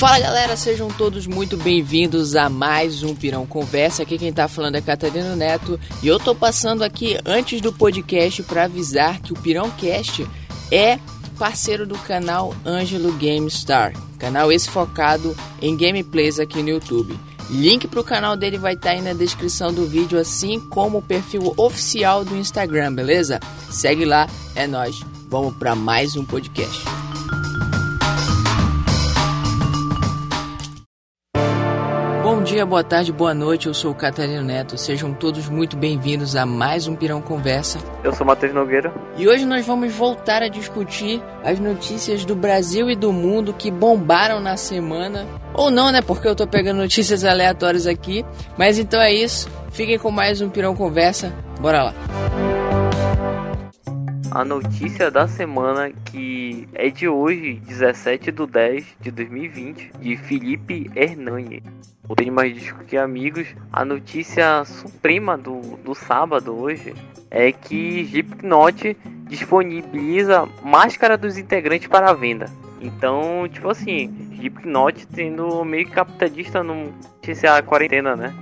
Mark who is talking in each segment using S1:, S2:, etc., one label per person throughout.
S1: Fala galera, sejam todos muito bem-vindos a mais um Pirão Conversa. Aqui quem tá falando é Catarina Neto e eu tô passando aqui antes do podcast para avisar que o Pirão Cast é parceiro do canal Angelo GameStar, canal esse focado em gameplays aqui no YouTube. Link pro canal dele vai estar tá aí na descrição do vídeo, assim como o perfil oficial do Instagram, beleza? Segue lá, é nós. Vamos para mais um podcast. Dia, boa tarde, boa noite. Eu sou o Catarino Neto. Sejam todos muito bem-vindos a mais um Pirão Conversa.
S2: Eu sou Matheus Nogueira.
S1: E hoje nós vamos voltar a discutir as notícias do Brasil e do mundo que bombaram na semana. Ou não, né? Porque eu tô pegando notícias aleatórias aqui. Mas então é isso. Fiquem com mais um Pirão Conversa. Bora lá
S2: a notícia da semana que é de hoje, 17 de 10 de 2020, de Felipe Hernani. Tem Mais Disco Que Amigos. A notícia suprema do, do sábado hoje é que Slipknot disponibiliza máscara dos integrantes para venda. Então, tipo assim, Slipknot tendo meio capitalista no a quarentena, né?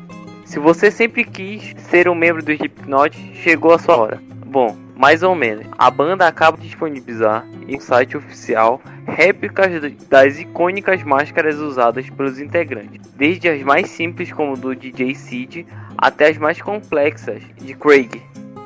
S2: Se você sempre quis ser um membro do Slipknot, chegou a sua hora. Bom, mais ou menos. A banda acaba de disponibilizar em site oficial réplicas das icônicas máscaras usadas pelos integrantes, desde as mais simples como do DJ Sid até as mais complexas de Craig,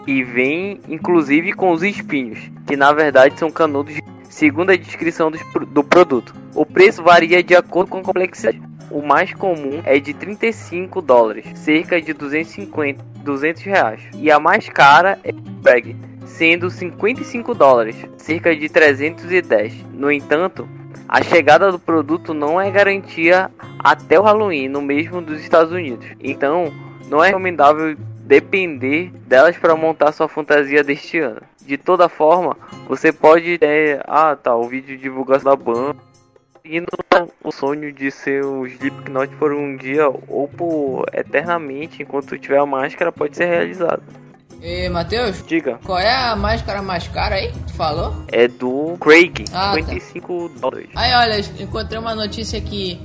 S2: e vem inclusive com os espinhos, que na verdade são canudos segundo a descrição do, do produto. O preço varia de acordo com a complexidade. O mais comum é de 35 dólares, cerca de 250, 200 reais. E a mais cara é Bag, sendo 55 dólares, cerca de 310. No entanto, a chegada do produto não é garantia até o Halloween no mesmo dos Estados Unidos. Então, não é recomendável depender delas para montar sua fantasia deste ano. De toda forma, você pode ter, ah, tá, o vídeo de divulgação da banda e o sonho de ser um Slipknot por um dia ou por eternamente, enquanto tiver a máscara, pode ser realizado.
S1: E Matheus?
S2: Diga.
S1: Qual é a máscara mais cara aí? Tu falou?
S2: É do Craig, ah, 55 tá. dólares.
S1: Aí olha, encontrei uma notícia aqui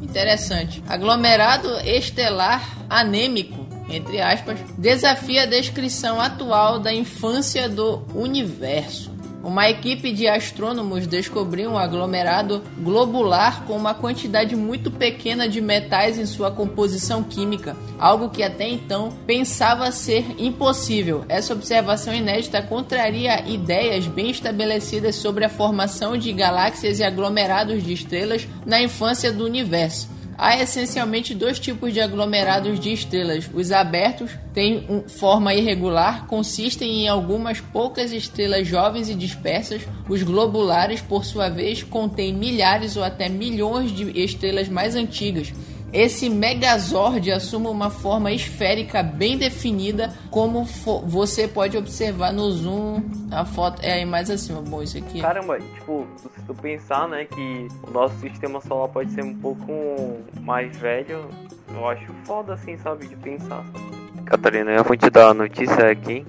S1: interessante. Aglomerado estelar anêmico, entre aspas, desafia a descrição atual da infância do universo. Uma equipe de astrônomos descobriu um aglomerado globular com uma quantidade muito pequena de metais em sua composição química, algo que até então pensava ser impossível. Essa observação inédita contraria ideias bem estabelecidas sobre a formação de galáxias e aglomerados de estrelas na infância do universo. Há essencialmente dois tipos de aglomerados de estrelas. Os abertos têm forma irregular, consistem em algumas poucas estrelas jovens e dispersas. Os globulares, por sua vez, contêm milhares ou até milhões de estrelas mais antigas esse Megazord assume uma forma esférica bem definida, como você pode observar no zoom. A foto é aí mais acima. Bom, isso aqui.
S2: Caramba, tipo, se tu pensar, né, que o nosso sistema solar pode ser um pouco mais velho, eu acho foda assim, sabe, de pensar. Catarina, eu vou te dar a notícia aqui.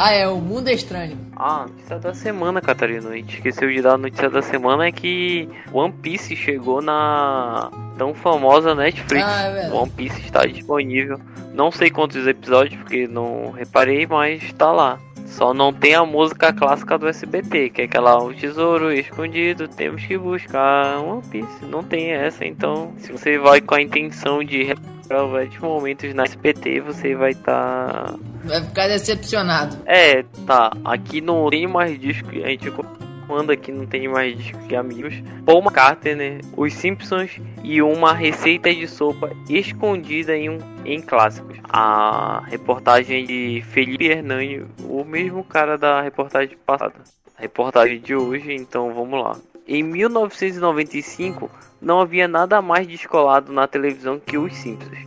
S1: Ah, é o Mundo Estranho.
S2: Ah, notícia da semana, Catarina. A gente esqueceu de dar a notícia da semana é que One Piece chegou na tão famosa Netflix. Ah, é One Piece está disponível. Não sei quantos episódios, porque não reparei, mas está lá. Só não tem a música clássica do SBT, que é aquela O Tesouro Escondido, temos que buscar One Piece. Não tem essa, então se você vai com a intenção de vários momentos na SPT, você vai estar. Tá...
S1: Vai ficar decepcionado.
S2: É, tá. Aqui não tem mais disco. A gente manda aqui não tem mais que amigos. Paul McCartney, Os Simpsons e uma receita de sopa escondida em um em clássicos. A reportagem de Felipe Hernani, o mesmo cara da reportagem passada. A reportagem de hoje, então vamos lá. Em 1995, não havia nada mais descolado na televisão que Os Simpsons.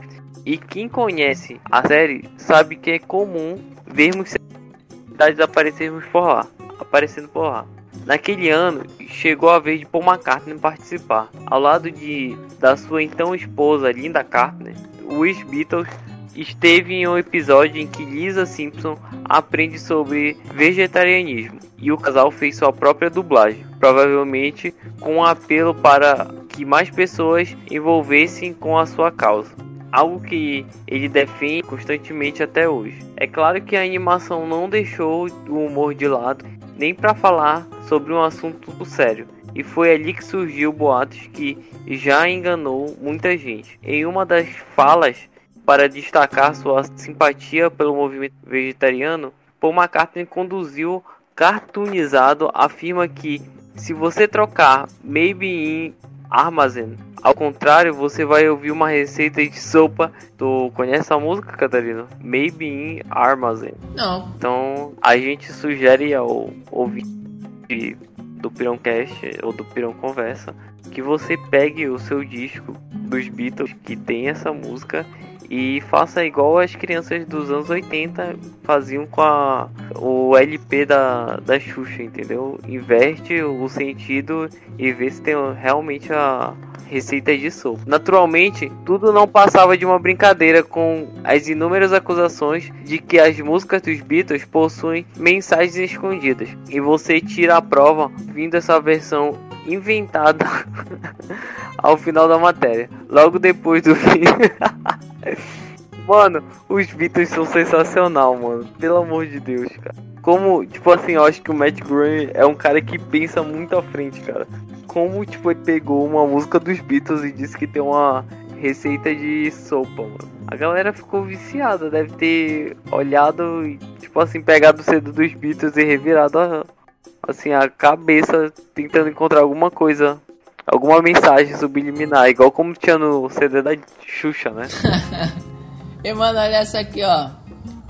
S2: E quem conhece a série sabe que é comum vermos celebridades aparecermos por lá, aparecendo por lá. Naquele ano, chegou a vez de Paul McCartney participar. Ao lado de da sua então esposa Linda Carter, os Beatles esteve em um episódio em que Lisa Simpson aprende sobre vegetarianismo e o casal fez sua própria dublagem, provavelmente com um apelo para que mais pessoas envolvessem com a sua causa. Algo que ele defende constantemente até hoje. É claro que a animação não deixou o humor de lado, nem para falar sobre um assunto sério, e foi ali que surgiu boatos que já enganou muita gente. Em uma das falas, para destacar sua simpatia pelo movimento vegetariano, Paul McCartney conduziu cartoonizado afirma que se você trocar maybe in armazém ao contrário, você vai ouvir uma receita de sopa. Tu conhece a música, Catarina? Maybe in armazém.
S1: Não.
S2: Então a gente sugere ao ouvinte do Pirãocast ou do Pirão Conversa que você pegue o seu disco dos Beatles que tem essa música e faça igual as crianças dos anos 80 faziam com a, o LP da, da Xuxa, entendeu? Inverte o sentido e vê se tem realmente a receita de sopa. Naturalmente, tudo não passava de uma brincadeira com as inúmeras acusações de que as músicas dos Beatles possuem mensagens escondidas. E você tira a prova vindo essa versão inventada ao final da matéria. Logo depois do fim. mano, os Beatles são sensacional, mano. Pelo amor de Deus, cara. Como, tipo assim, eu acho que o Matt Groening é um cara que pensa muito à frente, cara. Como, tipo, ele pegou uma música dos Beatles e disse que tem uma receita de sopa, mano. A galera ficou viciada, deve ter olhado e, tipo assim, pegado o cedo dos Beatles e revirado a, assim, a cabeça tentando encontrar alguma coisa, alguma mensagem subliminar, igual como tinha no CD da Xuxa, né?
S1: e mano, olha essa aqui, ó.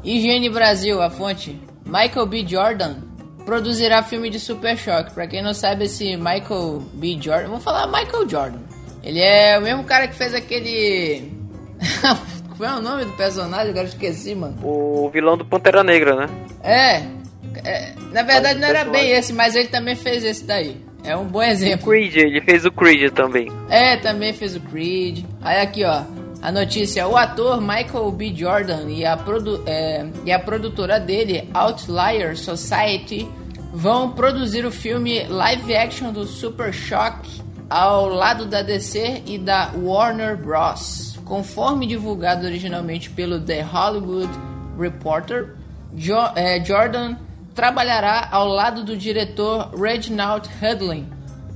S1: Higiene Brasil, a fonte. Michael B. Jordan produzirá filme de Super Choque. Pra quem não sabe, esse Michael B. Jordan. Vamos falar Michael Jordan. Ele é o mesmo cara que fez aquele. Qual é o nome do personagem? Agora esqueci, mano.
S2: O vilão do Pantera Negra, né?
S1: É, é, na verdade não era bem esse, mas ele também fez esse daí. É um bom exemplo.
S2: O Creed, ele fez o Creed também.
S1: É, também fez o Creed. Aí aqui, ó. A notícia: o ator Michael B. Jordan e a, produ é, e a produtora dele, Outlier Society, vão produzir o filme live action do Super Shock ao lado da DC e da Warner Bros. Conforme divulgado originalmente pelo The Hollywood Reporter, jo é, Jordan trabalhará ao lado do diretor Reginald Hudlin.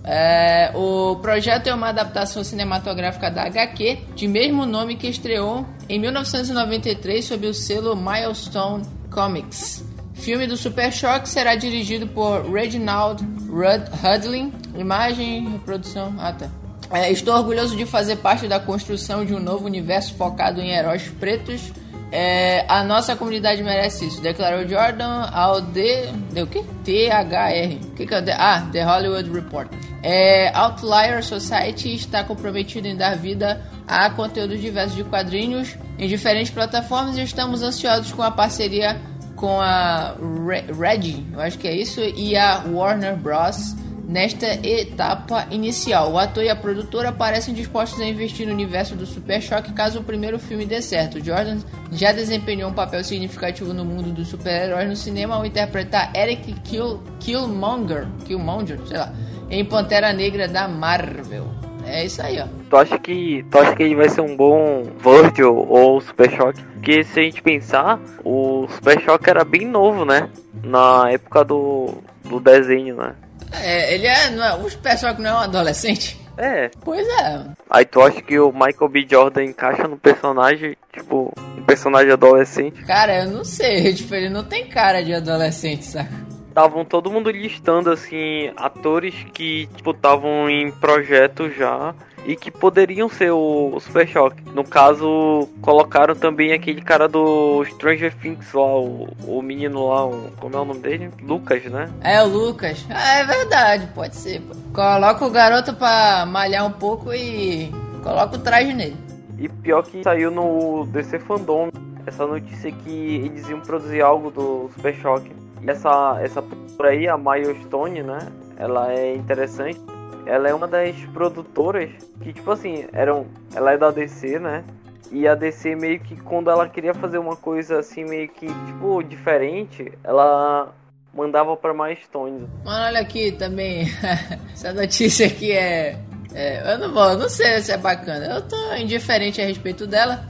S1: É, o projeto é uma adaptação cinematográfica da HQ, de mesmo nome que estreou em 1993 sob o selo Milestone Comics. Filme do Super Shock será dirigido por Reginald Hudlin. Imagem, reprodução. Ah, tá. É, estou orgulhoso de fazer parte da construção de um novo universo focado em heróis pretos é, a nossa comunidade merece isso, declarou Jordan ao D. De o quê? THR. Que, que é o D? Ah, The Hollywood Reporter. É, Outlier Society está comprometido em dar vida a conteúdos diversos de quadrinhos em diferentes plataformas e estamos ansiosos com a parceria com a Red, eu acho que é isso, e a Warner Bros nesta etapa inicial. O ator e a produtora parecem dispostos a investir no universo do Super Choque caso o primeiro filme dê certo. Jordan já desempenhou um papel significativo no mundo dos super-heróis no cinema ao interpretar Eric Kill, Killmonger, Killmonger, sei lá, em Pantera Negra da Marvel. É isso aí, ó.
S2: Tu acha que, tu acha que ele vai ser um bom Virgil ou Super Choque? Porque se a gente pensar, o Super Choque era bem novo, né? Na época do, do desenho, né?
S1: É, ele é, não é. O pessoal que não é um adolescente.
S2: É.
S1: Pois é.
S2: Aí tu acha que o Michael B. Jordan encaixa no personagem, tipo, um personagem adolescente?
S1: Cara, eu não sei, tipo, ele não tem cara de adolescente, saca?
S2: Estavam todo mundo listando, assim, atores que, tipo, estavam em projeto já e que poderiam ser o, Super Shock. No caso, colocaram também aquele cara do Stranger Things lá, o, o menino lá, o, como é o nome dele? Lucas, né?
S1: É, o Lucas. Ah, é verdade, pode ser. Coloca o garoto pra malhar um pouco e coloca o traje nele.
S2: E pior que saiu no DC Fandom essa notícia que eles iam produzir algo do Super Shock. E essa, essa por aí, a Milestone, né? Ela é interessante ela é uma das produtoras que, tipo assim, eram, ela é da DC, né? E a DC meio que quando ela queria fazer uma coisa assim meio que tipo diferente, ela mandava para mais Stones.
S1: Mano, olha aqui também. Essa notícia aqui é, é, eu não vou, não sei se é bacana. Eu tô indiferente a respeito dela,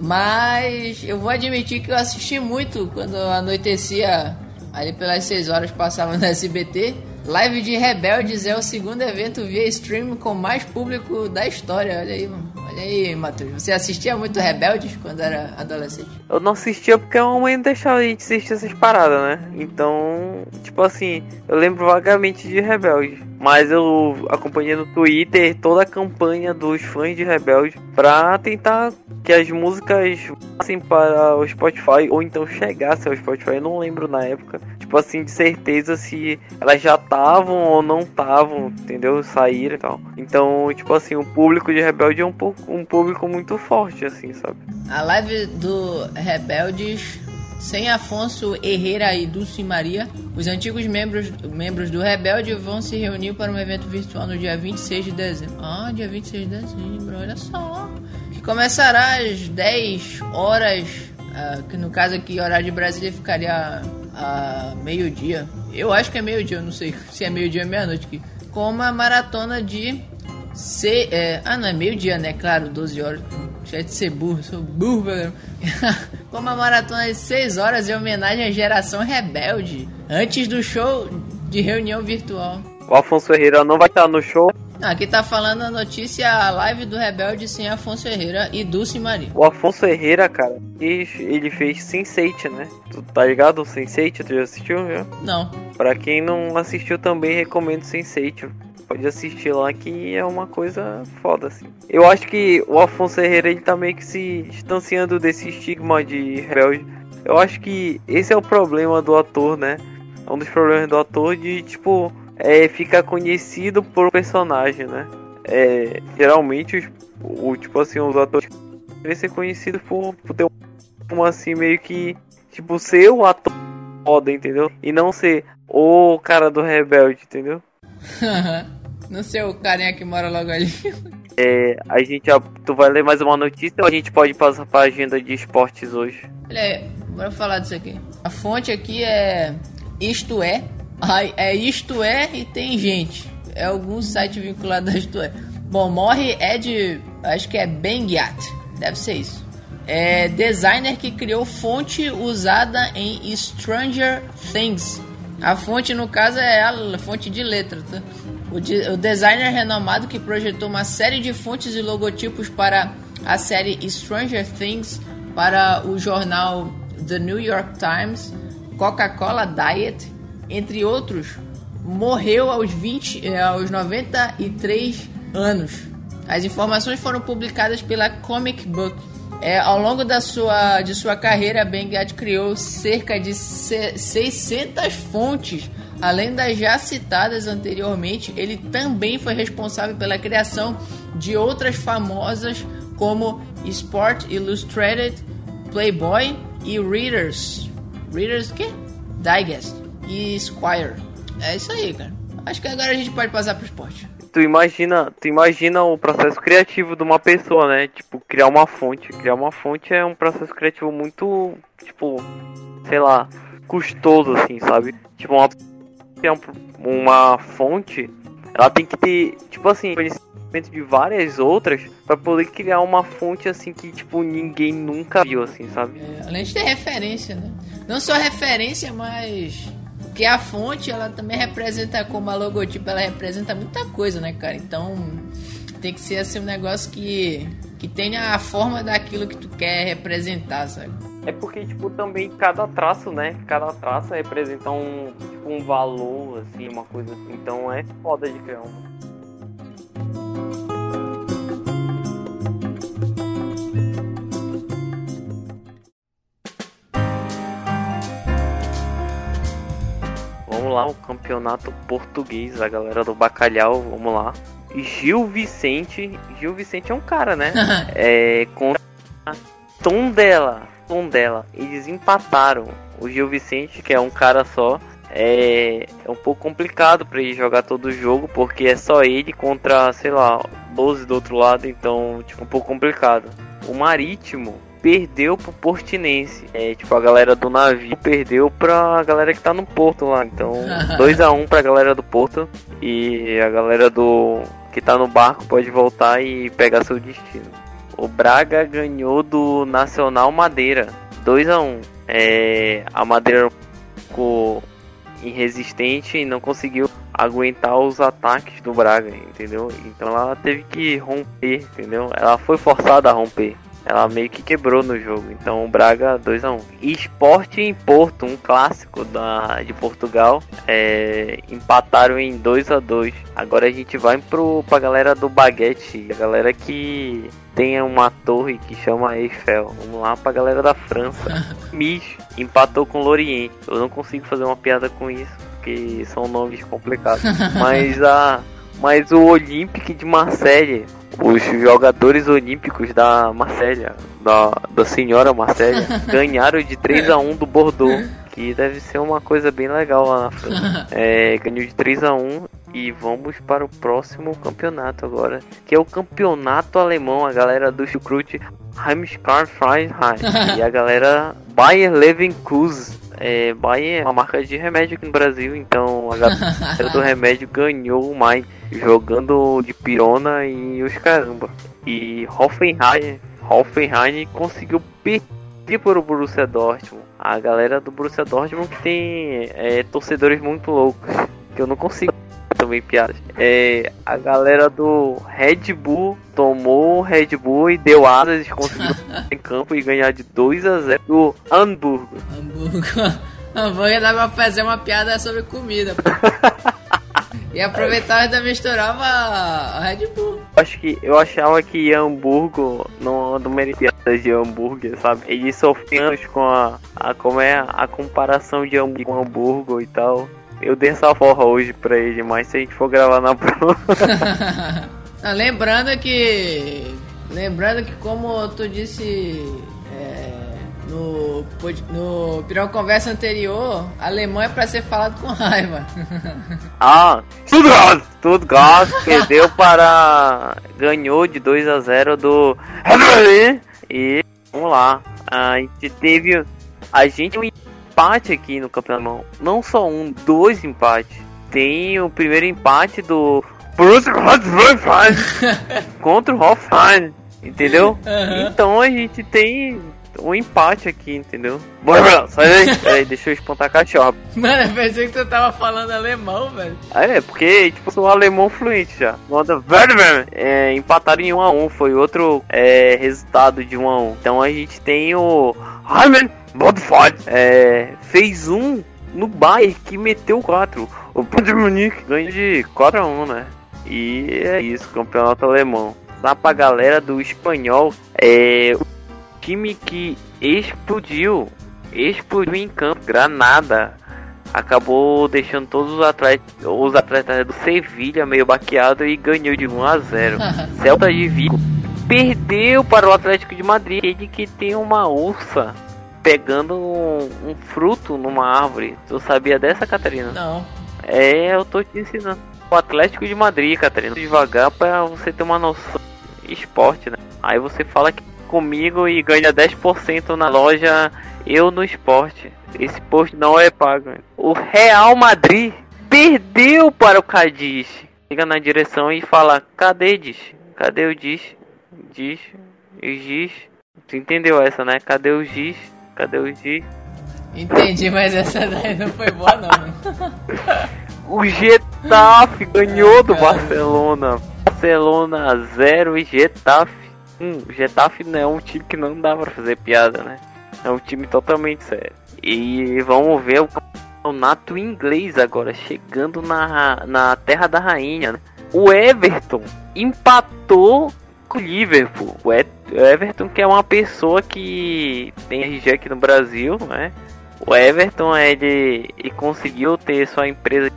S1: mas eu vou admitir que eu assisti muito quando anoitecia ali pelas 6 horas passava no SBT. Live de Rebeldes é o segundo evento via stream com mais público da história. Olha aí. Olha aí, Matheus. Você assistia muito Rebeldes quando era adolescente?
S2: Eu não assistia porque a mamãe não deixava a gente assistir essas paradas, né? Então, tipo assim, eu lembro vagamente de Rebeldes. Mas eu acompanhei no Twitter toda a campanha dos fãs de Rebelde pra tentar que as músicas passem para o Spotify ou então chegassem ao Spotify. Eu não lembro na época, tipo assim, de certeza se elas já estavam ou não estavam, entendeu? Saíram e tal. Então, tipo assim, o público de Rebelde é um, pouco, um público muito forte, assim, sabe?
S1: A live do Rebeldes sem Afonso Herrera e Dulce Maria, os antigos membros, membros do Rebelde vão se reunir para um evento virtual no dia 26 de dezembro. Ah, dia 26 de dezembro, olha só. Que começará às 10 horas, uh, que no caso aqui, horário de Brasília, ficaria a meio-dia. Eu acho que é meio-dia, eu não sei se é meio-dia ou meia-noite. Com uma maratona de. Se, é, ah, não, é meio-dia, né? Claro, 12 horas. Já de ser burro, sou burro, velho. Com uma maratona de 6 horas em homenagem à geração rebelde. Antes do show de reunião virtual.
S2: O Afonso Ferreira não vai estar no show.
S1: Aqui tá falando a notícia, a live do Rebelde sem Afonso Ferreira e Dulce Maria.
S2: O Afonso Ferreira, cara, ele fez Sense8, né? Tu tá ligado o Sense8? Tu já assistiu, já?
S1: Não.
S2: Pra quem não assistiu também, recomendo Sense8 pode assistir lá que é uma coisa foda, assim. Eu acho que o Afonso Herrera ele tá meio que se distanciando desse estigma de rebelde. Eu acho que esse é o problema do ator, né? É um dos problemas do ator de, tipo, é ficar conhecido por um personagem, né? É, geralmente, os, o, tipo assim, os atores querem ser conhecidos por, por ter um, assim, meio que, tipo, ser o ator foda, entendeu? E não ser o cara do rebelde, entendeu?
S1: Não sei o carinha que mora logo ali.
S2: É, a gente, tu vai ler mais uma notícia ou a gente pode passar para a agenda de esportes hoje?
S1: Olha aí, bora falar disso aqui. A fonte aqui é Isto É. É Isto É e tem gente. É algum site vinculado a Isto É. Bom, morre Ed, acho que é Bengiat. Deve ser isso. É designer que criou fonte usada em Stranger Things. A fonte, no caso, é a fonte de letra, tá? O, de, o designer renomado que projetou uma série de fontes e logotipos para a série Stranger Things para o jornal The New York Times, Coca-Cola Diet, entre outros, morreu aos, 20, eh, aos 93 anos. As informações foram publicadas pela Comic Book. É, ao longo da sua, de sua carreira, Bengat criou cerca de 600 fontes Além das já citadas anteriormente, ele também foi responsável pela criação de outras famosas como Sport Illustrated, Playboy e Readers. Readers que? Digest e Squire. É isso aí, cara. Acho que agora a gente pode passar pro esporte.
S2: Tu imagina, tu imagina o processo criativo de uma pessoa, né? Tipo, criar uma fonte. Criar uma fonte é um processo criativo muito, tipo, sei lá, custoso assim, sabe? Tipo, uma uma fonte, ela tem que ter, tipo assim, conhecimento de várias outras para poder criar uma fonte assim que, tipo, ninguém nunca viu, assim, sabe?
S1: É, além de ter referência, né? Não só referência, mas que a fonte, ela também representa, como a logotipo, ela representa muita coisa, né, cara? Então, tem que ser assim um negócio que, que tenha a forma daquilo que tu quer representar, sabe?
S2: É porque, tipo, também cada traço, né? Cada traço representa um, tipo, um valor, assim, uma coisa assim. Então é foda de criar um. Lá, o campeonato português, a galera do bacalhau, vamos lá. Gil Vicente, Gil Vicente é um cara, né? é contra Tondela tom dela. Eles empataram. O Gil Vicente, que é um cara só, é, é um pouco complicado para ele jogar todo o jogo, porque é só ele contra, sei lá, 12 do outro lado, então, tipo, um pouco complicado. o Marítimo perdeu pro Portinense. É, tipo, a galera do navio perdeu pra galera que tá no porto lá. Então, 2 a 1 um pra galera do porto. E a galera do que tá no barco pode voltar e pegar seu destino. O Braga ganhou do Nacional Madeira. 2 a 1 um. É, a Madeira ficou irresistente e não conseguiu aguentar os ataques do Braga, entendeu? Então ela teve que romper, entendeu? Ela foi forçada a romper. Ela meio que quebrou no jogo. Então o Braga 2 a 1 Esporte em Porto, um clássico da, de Portugal. É, empataram em 2 a 2 Agora a gente vai pro, pra galera do Baguete. A galera que tem uma torre que chama Eiffel. Vamos lá pra galera da França. Mis empatou com Lorient. Eu não consigo fazer uma piada com isso. Porque são nomes complicados. Mas a. Mas o Olympique de Marseille os jogadores olímpicos da Marselha, da, da senhora Marselha, ganharam de 3 a 1 do Bordeaux, que deve ser uma coisa bem legal lá na França. É, ganhou de 3 a 1 e vamos para o próximo campeonato agora, que é o campeonato alemão, a galera do Chucrute Heimskarfreiheit e a galera Bayer Leverkusen é, Bayer é uma marca de remédio aqui no Brasil, então a galera do remédio ganhou mais jogando de pirona e os caramba. E Hoffenheim, Hoffenheim conseguiu perder para o Borussia Dortmund. A galera do Borussia Dortmund que tem é, torcedores muito loucos, que eu não consigo também piadas. É, a galera do Red Bull tomou o Red Bull e deu asas, conseguiu em campo e ganhar de 2 a 0 do Hamburgo.
S1: Hamburgo. Hamburgo dá pra fazer uma piada sobre comida. E aproveitar e ainda misturava a Red Bull.
S2: Acho que eu achava que Hamburgo não, não merecia de hambúrguer, sabe? Eles sofrendo com a, a como é a comparação de hambúrguer com Hamburgo e tal. Eu dei essa forra hoje pra ele, mas se a gente for gravar na prova.
S1: lembrando que. Lembrando que como tu disse é, no, no Pirão Conversa anterior, alemão é pra ser falado com raiva.
S2: ah, Stuttgart! Stuttgart perdeu para. ganhou de 2 a 0 do. E vamos lá. A gente teve. A gente empate aqui no campeonato. Não só um, dois empates. Tem o primeiro empate do contra o Hoffenheim, entendeu? Uhum. Então a gente tem um empate aqui, entendeu? Bora, sai daí. Peraí, deixa eu espantar a cachorro.
S1: Mano, eu pensei que tu tava falando alemão, velho.
S2: Ah, é, porque, tipo, sou alemão fluente já. Manda, é, empataram em 1 a 1 foi outro é, resultado de 1 a 1 Então a gente tem o Heimen Bodford é, fez um no Bayern que meteu 4. O Bayern Munique ganha de 4 a 1, né? E é isso, campeonato alemão. Lá pra galera do espanhol, é time que explodiu, explodiu em campo, Granada. Acabou deixando todos os atletas, os atletas do Sevilha meio baqueado e ganhou de 1 a 0. Celta de Vigo perdeu para o Atlético de Madrid, ele que tem uma ursa pegando um, um, fruto numa árvore. Tu sabia dessa, Catarina?
S1: Não.
S2: É, eu tô te ensinando. O Atlético de Madrid, Catarina. Devagar pra você ter uma noção esporte, né? Aí você fala que comigo e ganha 10% na loja Eu no Esporte. Esse post não é pago. O Real Madrid perdeu para o Cadiz. Liga na direção e fala: Cadê Diz? Cadê o Diz? Diz? O Giz? Tu entendeu essa, né? Cadê o Giz? Cadê o G?
S1: Entendi, mas essa daí não foi boa não.
S2: o Getafe ganhou do Barcelona. Barcelona 0 e Getafe 1. Um, Getafe não é um time que não dá pra fazer piada, né? É um time totalmente sério. E vamos ver o campeonato inglês agora, chegando na, na terra da rainha. Né? O Everton empatou com o Liverpool. O Everton que é uma pessoa que tem RG aqui no Brasil, né? O Everton ele, ele conseguiu ter sua empresa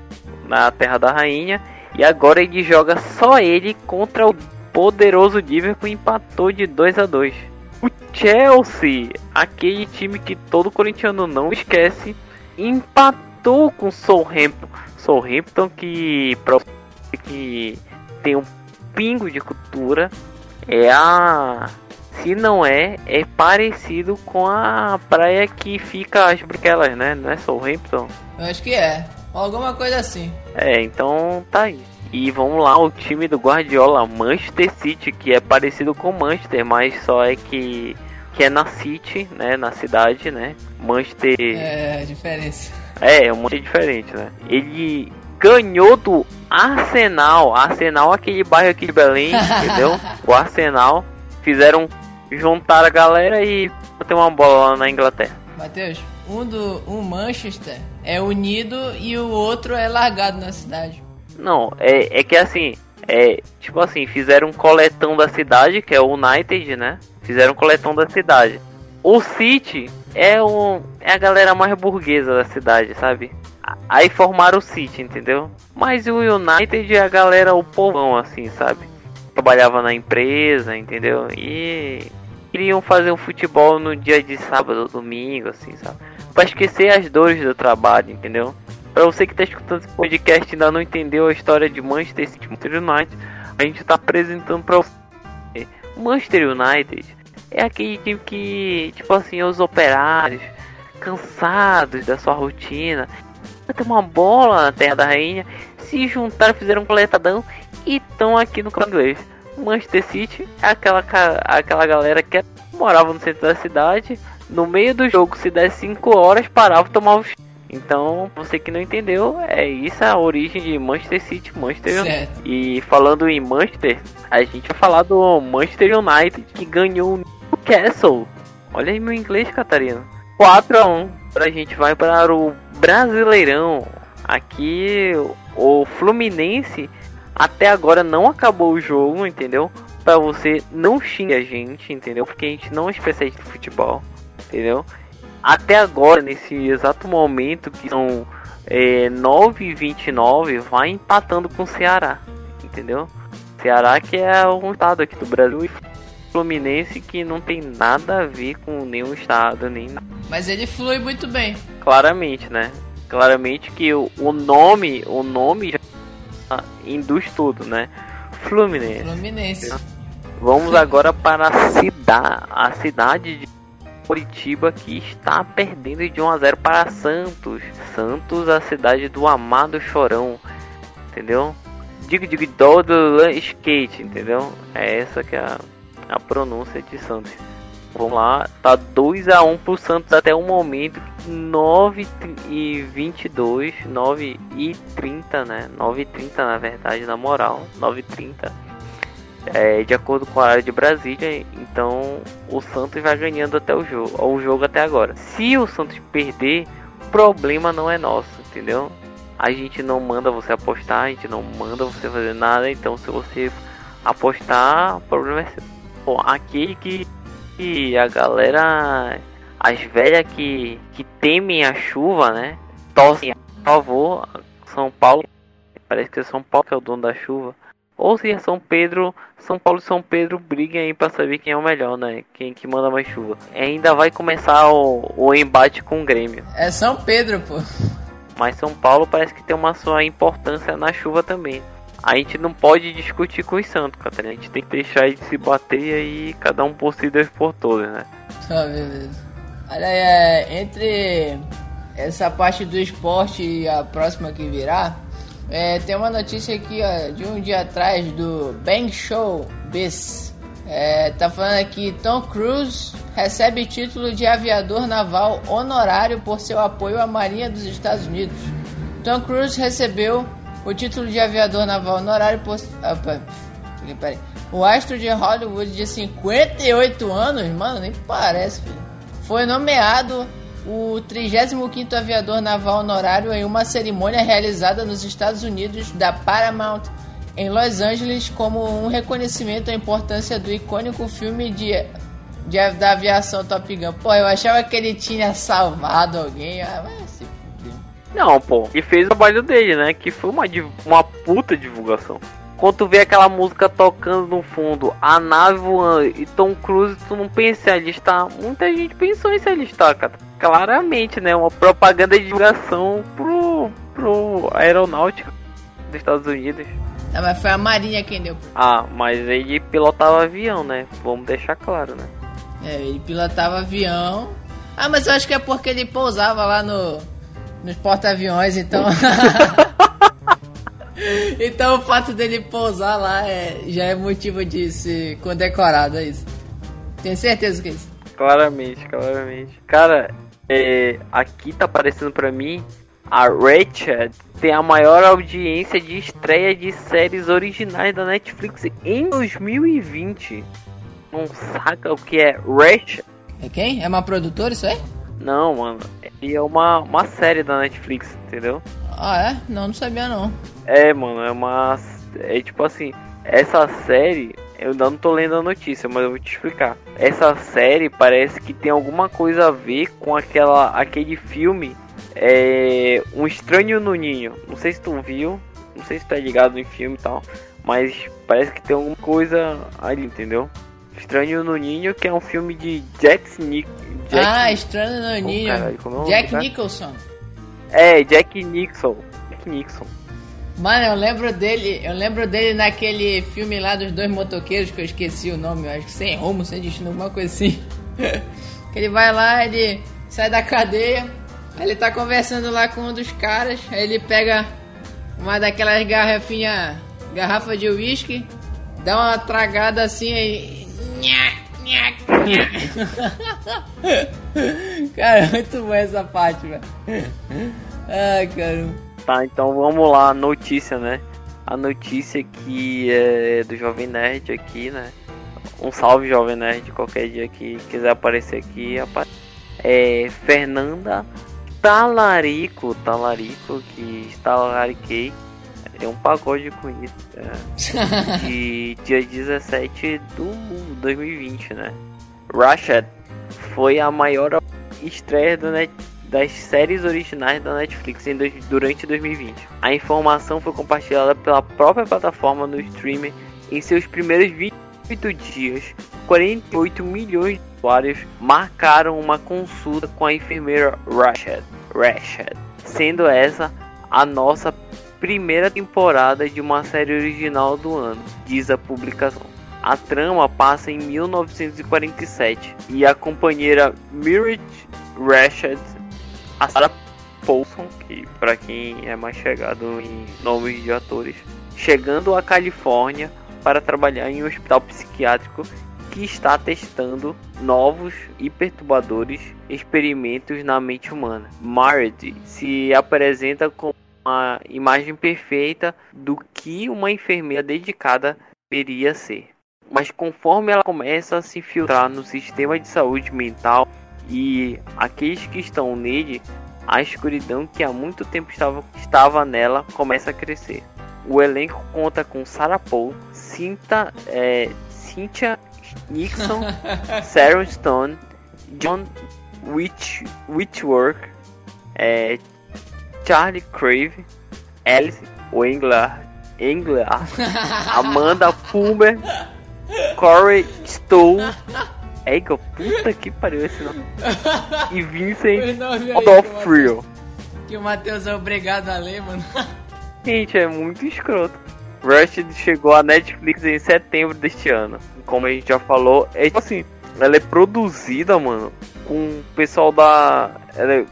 S2: na Terra da Rainha e agora ele joga só ele contra o poderoso Liverpool empatou de 2 a 2. O Chelsea, aquele time que todo corintiano não esquece, empatou com o Southampton. Southampton que que tem um pingo de cultura é a se não é, é parecido com a praia que fica as Briquelas, né? Não é Southampton?
S1: Eu acho que é. Alguma coisa assim.
S2: É, então tá aí. E vamos lá, o time do Guardiola, Manchester City, que é parecido com Manchester, mas só é que que é na City, né, na cidade, né? Manchester.
S1: É, diferença.
S2: É, é um monte diferente, né? Ele ganhou do Arsenal, Arsenal aquele bairro aqui de Belém, entendeu? O Arsenal fizeram juntar a galera e bater uma bola lá na Inglaterra.
S1: Matheus, um do um Manchester é unido e o outro é largado na cidade.
S2: Não, é, é que assim, é tipo assim, fizeram um coletão da cidade, que é o United, né? Fizeram um coletão da cidade. O City é, o, é a galera mais burguesa da cidade, sabe? Aí formaram o City, entendeu? Mas o United é a galera, o povão, assim, sabe? Trabalhava na empresa, entendeu? E queriam fazer um futebol no dia de sábado, domingo, assim, sabe? Pra esquecer as dores do trabalho, entendeu? Pra você que tá escutando esse podcast e ainda não entendeu a história de Manchester City Manchester United, a gente tá apresentando pra você. Manchester United é aquele time que, tipo assim, os operários cansados da sua rotina, ter uma bola na Terra da Rainha, se juntaram, fizeram um coletadão e estão aqui no campo inglês. Manchester City é aquela, aquela galera que morava no centro da cidade, no meio do jogo, se der 5 horas, parava e tomava então, você que não entendeu, é isso a origem de Manchester City, Manchester United. E falando em Manchester, a gente vai falar do Manchester United que ganhou o Newcastle. Olha aí meu inglês, Catarina. 4 a 1. A gente vai para o Brasileirão. Aqui o Fluminense até agora não acabou o jogo, entendeu? Para você não xingar a gente, entendeu? Porque a gente não é especialista de futebol, entendeu? até agora, nesse exato momento, que são é, 9 e 29, vai empatando com o Ceará, entendeu? Ceará que é um estado aqui do Brasil e Fluminense que não tem nada a ver com nenhum estado, nem nada.
S1: Mas ele flui muito bem.
S2: Claramente, né? Claramente que o, o nome, o nome já induz tudo, né? Fluminense.
S1: Fluminense.
S2: Vamos agora para a cidade, a cidade de Curitiba que está perdendo de 1 a 0 para Santos. Santos, a cidade do amado Chorão, entendeu? Digo, digo, do skate, entendeu? É essa que é a, a pronúncia de Santos. Vamos lá, tá 2 a 1 pro Santos até o momento. 9 e 22, 9 e 30, né? 9 e 30 na verdade, na moral, 9 e 30 é, de acordo com a área de Brasília, então o Santos vai ganhando até o jogo, o jogo até agora. Se o Santos perder, o problema não é nosso, entendeu? A gente não manda você apostar, a gente não manda você fazer nada, então se você apostar, o problema é seu. Bom, aquele que, que a galera, as velhas que, que temem a chuva, né? Torcem a favor, São Paulo, parece que é São Paulo que é o dono da chuva ou se é São Pedro, São Paulo e São Pedro briguem aí para saber quem é o melhor, né? Quem que manda mais chuva. E ainda vai começar o, o embate com o Grêmio.
S1: É São Pedro, pô.
S2: Mas São Paulo parece que tem uma sua importância na chuva também. A gente não pode discutir com os Santos, Catarina. A gente tem que deixar eles se bater e aí cada um por si, Deus por todos, né?
S1: Ah, beleza. Olha aí, é, entre essa parte do esporte e a próxima que virá, é, tem uma notícia aqui ó, de um dia atrás do Bang Show Biz. É, tá falando aqui: Tom Cruise recebe título de aviador naval honorário por seu apoio à Marinha dos Estados Unidos. Tom Cruise recebeu o título de aviador naval honorário por. Opa, peraí. O astro de Hollywood de 58 anos, mano, nem parece, filho. Foi nomeado o 35º Aviador Naval Honorário em uma cerimônia realizada nos Estados Unidos da Paramount em Los Angeles como um reconhecimento à importância do icônico filme de, de da aviação Top Gun. Pô, eu achava que ele tinha salvado alguém. Ah, mas se
S2: Não, pô, e fez o trabalho dele, né? Que foi uma, uma puta divulgação. Quando tu vê aquela música tocando no fundo, a nave voando e Tom Cruise, tu não pensa em alistar. Muita gente pensou em se alistar, cara. Claramente, né? Uma propaganda de divulgação pro, pro aeronáutica dos Estados Unidos.
S1: Ah, mas foi a Marinha quem deu.
S2: Ah, mas ele pilotava avião, né? Vamos deixar claro, né?
S1: É, ele pilotava avião. Ah, mas eu acho que é porque ele pousava lá no nos porta-aviões, então. então o fato dele pousar lá é, já é motivo de ser condecorado, é isso. Tenho certeza que é isso.
S2: Claramente, claramente. Cara, é, aqui tá aparecendo pra mim a Ratchet tem a maior audiência de estreia de séries originais da Netflix em 2020. Não saca o que é Ratchet?
S1: É quem? É uma produtora isso aí?
S2: Não, mano. Ele é uma, uma série da Netflix, entendeu?
S1: Ah, é? Não, não sabia não.
S2: É, mano, é uma. É tipo assim, essa série. Eu ainda não tô lendo a notícia, mas eu vou te explicar. Essa série parece que tem alguma coisa a ver com aquela, aquele filme é, Um Estranho no Ninho. Não sei se tu viu, não sei se é ligado em filme e tal, mas parece que tem alguma coisa ali, entendeu? Estranho no Ninho, que é um filme de Jack Nick.
S1: Ah, Estranho no Ninho. Oh, Jack Nicholson.
S2: É, Jack Nixon. Jack Nixon.
S1: Mano, eu lembro dele, eu lembro dele naquele filme lá dos dois motoqueiros que eu esqueci o nome, eu acho que sem rumo, sem destino, alguma coisa assim. que ele vai lá, ele sai da cadeia, ele tá conversando lá com um dos caras, aí ele pega uma daquelas garrafinhas, garrafa de uísque, dá uma tragada assim aí. cara, muito bom essa parte, velho. Ai, caramba.
S2: Tá, então vamos lá, notícia, né? A notícia que é do Jovem Nerd aqui, né? Um salve, Jovem Nerd, qualquer dia que quiser aparecer aqui. É Fernanda talarico, talarico, que estalariquei. Tem um pagode com isso. É. de dia 17 do 2020, né? Rushed foi a maior estreia do net, das séries originais da Netflix durante 2020. A informação foi compartilhada pela própria plataforma no streaming em seus primeiros 28 dias. 48 milhões de usuários marcaram uma consulta com a enfermeira Rashad, Rashad, sendo essa a nossa primeira temporada de uma série original do ano, diz a publicação. A trama passa em 1947 e a companheira Mirage Rashad, a Sarah Paulson, que para quem é mais chegado em nomes de atores, chegando à Califórnia para trabalhar em um hospital psiquiátrico que está testando novos e perturbadores experimentos na mente humana. Marty se apresenta como uma imagem perfeita do que uma enfermeira dedicada deveria ser. Mas conforme ela começa a se filtrar no sistema de saúde mental e aqueles que estão nele, a escuridão que há muito tempo estava, estava nela começa a crescer. O elenco conta com Sarah Paul, Cinta, é, Cynthia Nixon, Sarah Stone, John Witch, Witchwork, é, Charlie Crave, Alice Wengler, Engler, Amanda Fulmer, Corey Stowe, é que puta que pariu esse nome. E Vincent D'Onofrio.
S1: Que o Matheus é obrigado a ler, mano.
S2: Gente, é muito escroto. Rush chegou à Netflix em setembro deste ano. Como a gente já falou, é tipo assim, ela é produzida, mano, com o pessoal da. É,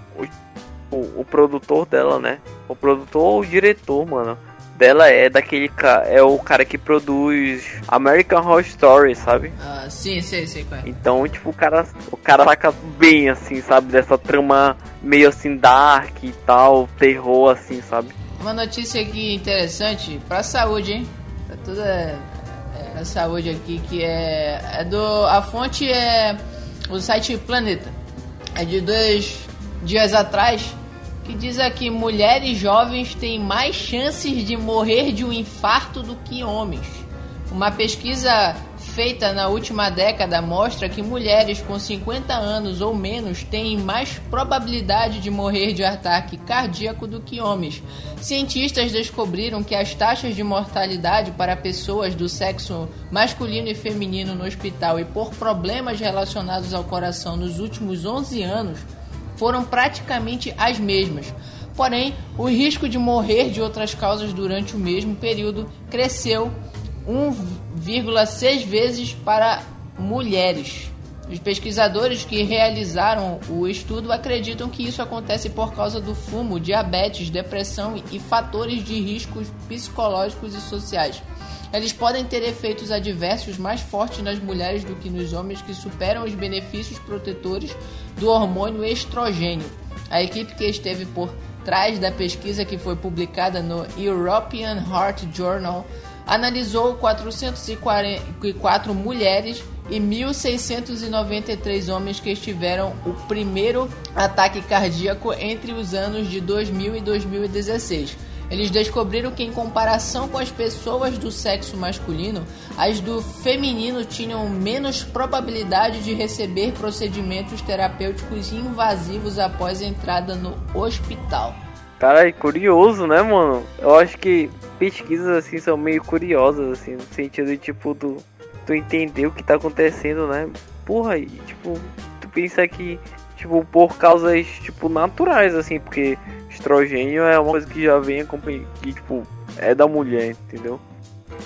S2: o, o, produtor dela, né? O produtor ou o diretor, mano. Dela é daquele cara. É o cara que produz American Horror Story, sabe?
S1: Ah, sim, sei, sei qual é.
S2: Então, tipo, o cara. O cara saca bem, assim, sabe? Dessa trama meio assim, dark e tal, terror, assim, sabe?
S1: Uma notícia aqui interessante pra saúde, hein? Pra toda é, a saúde aqui, que é, é do. A fonte é o site Planeta. É de dois dias atrás. Que diz aqui: mulheres jovens têm mais chances de morrer de um infarto do que homens. Uma pesquisa feita na última década mostra que mulheres com 50 anos ou menos têm mais probabilidade de morrer de ataque cardíaco do que homens. Cientistas descobriram que as taxas de mortalidade para pessoas do sexo masculino e feminino no hospital e por problemas relacionados ao coração nos últimos 11 anos foram praticamente as mesmas. Porém, o risco de morrer de outras causas durante o mesmo período cresceu 1,6 vezes para mulheres. Os pesquisadores que realizaram o estudo acreditam que isso acontece por causa do fumo, diabetes, depressão e fatores de riscos psicológicos e sociais. Eles podem ter efeitos adversos mais fortes nas mulheres do que nos homens que superam os benefícios protetores do hormônio estrogênio. A equipe que esteve por trás da pesquisa que foi publicada no European Heart Journal analisou 444 mulheres e 1.693 homens que estiveram o primeiro ataque cardíaco entre os anos de 2000 e 2016. Eles descobriram que, em comparação com as pessoas do sexo masculino, as do feminino tinham menos probabilidade de receber procedimentos terapêuticos invasivos após a entrada no hospital.
S2: Cara, é curioso, né, mano? Eu acho que pesquisas assim são meio curiosas, assim, no sentido de tipo do tu entender o que tá acontecendo, né? Porra, e tipo, tu pensa que, tipo, por causas, tipo, naturais, assim, porque estrogênio é uma coisa que já vem acompanhando, que, tipo, é da mulher, entendeu?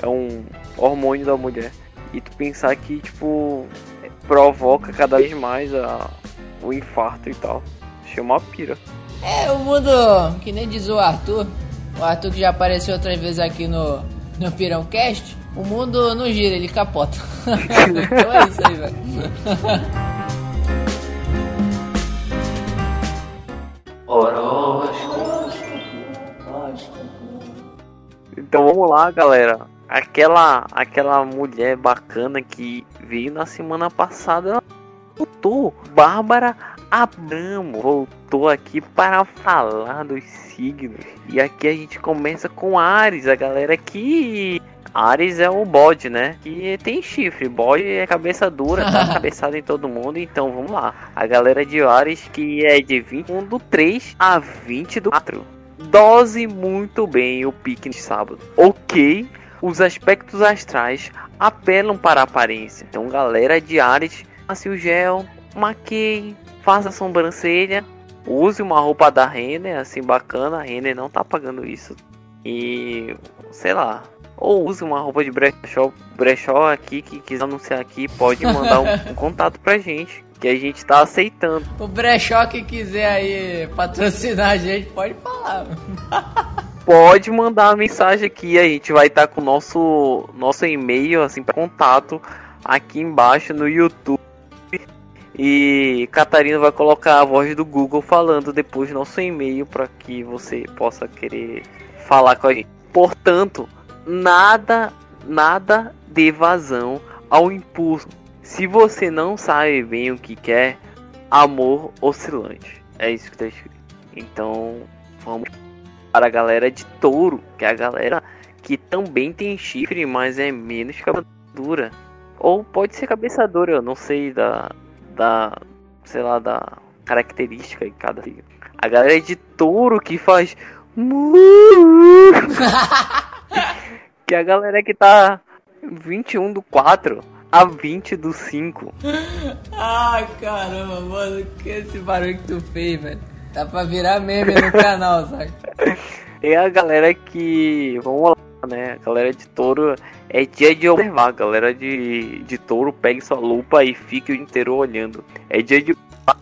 S2: É um hormônio da mulher. E tu pensar que, tipo, provoca cada vez mais a, o infarto e tal. Chama uma pira.
S1: É, o mundo, que nem diz o Arthur, o Arthur que já apareceu outras vezes aqui no, no Pirão Cast, o mundo não gira, ele capota. então é isso aí, velho.
S2: Então vamos lá, galera. Aquela, aquela mulher bacana que veio na semana passada, ela voltou. Bárbara Abramo voltou aqui para falar dos signos. E aqui a gente começa com Ares, a galera que Ares é o bode, né? Que tem chifre. Bode é cabeça dura, tá cabeçada em todo mundo. Então vamos lá. A galera de Ares que é de 21 do 3 a 20 do 4. Dose muito bem o pique de sábado. Ok. Os aspectos astrais apelam para a aparência. Então, galera de Ares, passe o gel, maqueie, faça a sobrancelha, use uma roupa da Renner, assim bacana. A Renner não tá pagando isso. E sei lá, ou use uma roupa de brechó, brechó aqui que quiser anunciar aqui, pode mandar um, um contato pra gente, que a gente tá aceitando.
S1: O brechó que quiser aí patrocinar a gente, pode falar.
S2: pode mandar uma mensagem aqui, a gente vai estar tá com o nosso, nosso e-mail, assim, para contato aqui embaixo no YouTube. E Catarina vai colocar a voz do Google falando depois nosso e-mail para que você possa querer falar com a gente. Portanto, nada, nada de vazão ao impulso. Se você não sabe bem o que quer, amor oscilante. É isso que tá escrito. Então, vamos para a galera de touro, que é a galera que também tem chifre, mas é menos cabeça dura. Ou pode ser cabeça dura, eu não sei da, da, sei lá, da característica de cada signo. A galera de touro que faz que a galera que tá 21 do 4 a 20 do 5.
S1: Ai, caramba, mano, que esse barulho que tu fez, velho. Dá pra virar meme no canal, sabe?
S2: E a galera que. Vamos lá, né? A galera de touro é dia de observar. Galera de, de touro pegue sua lupa e fique o inteiro olhando. É dia de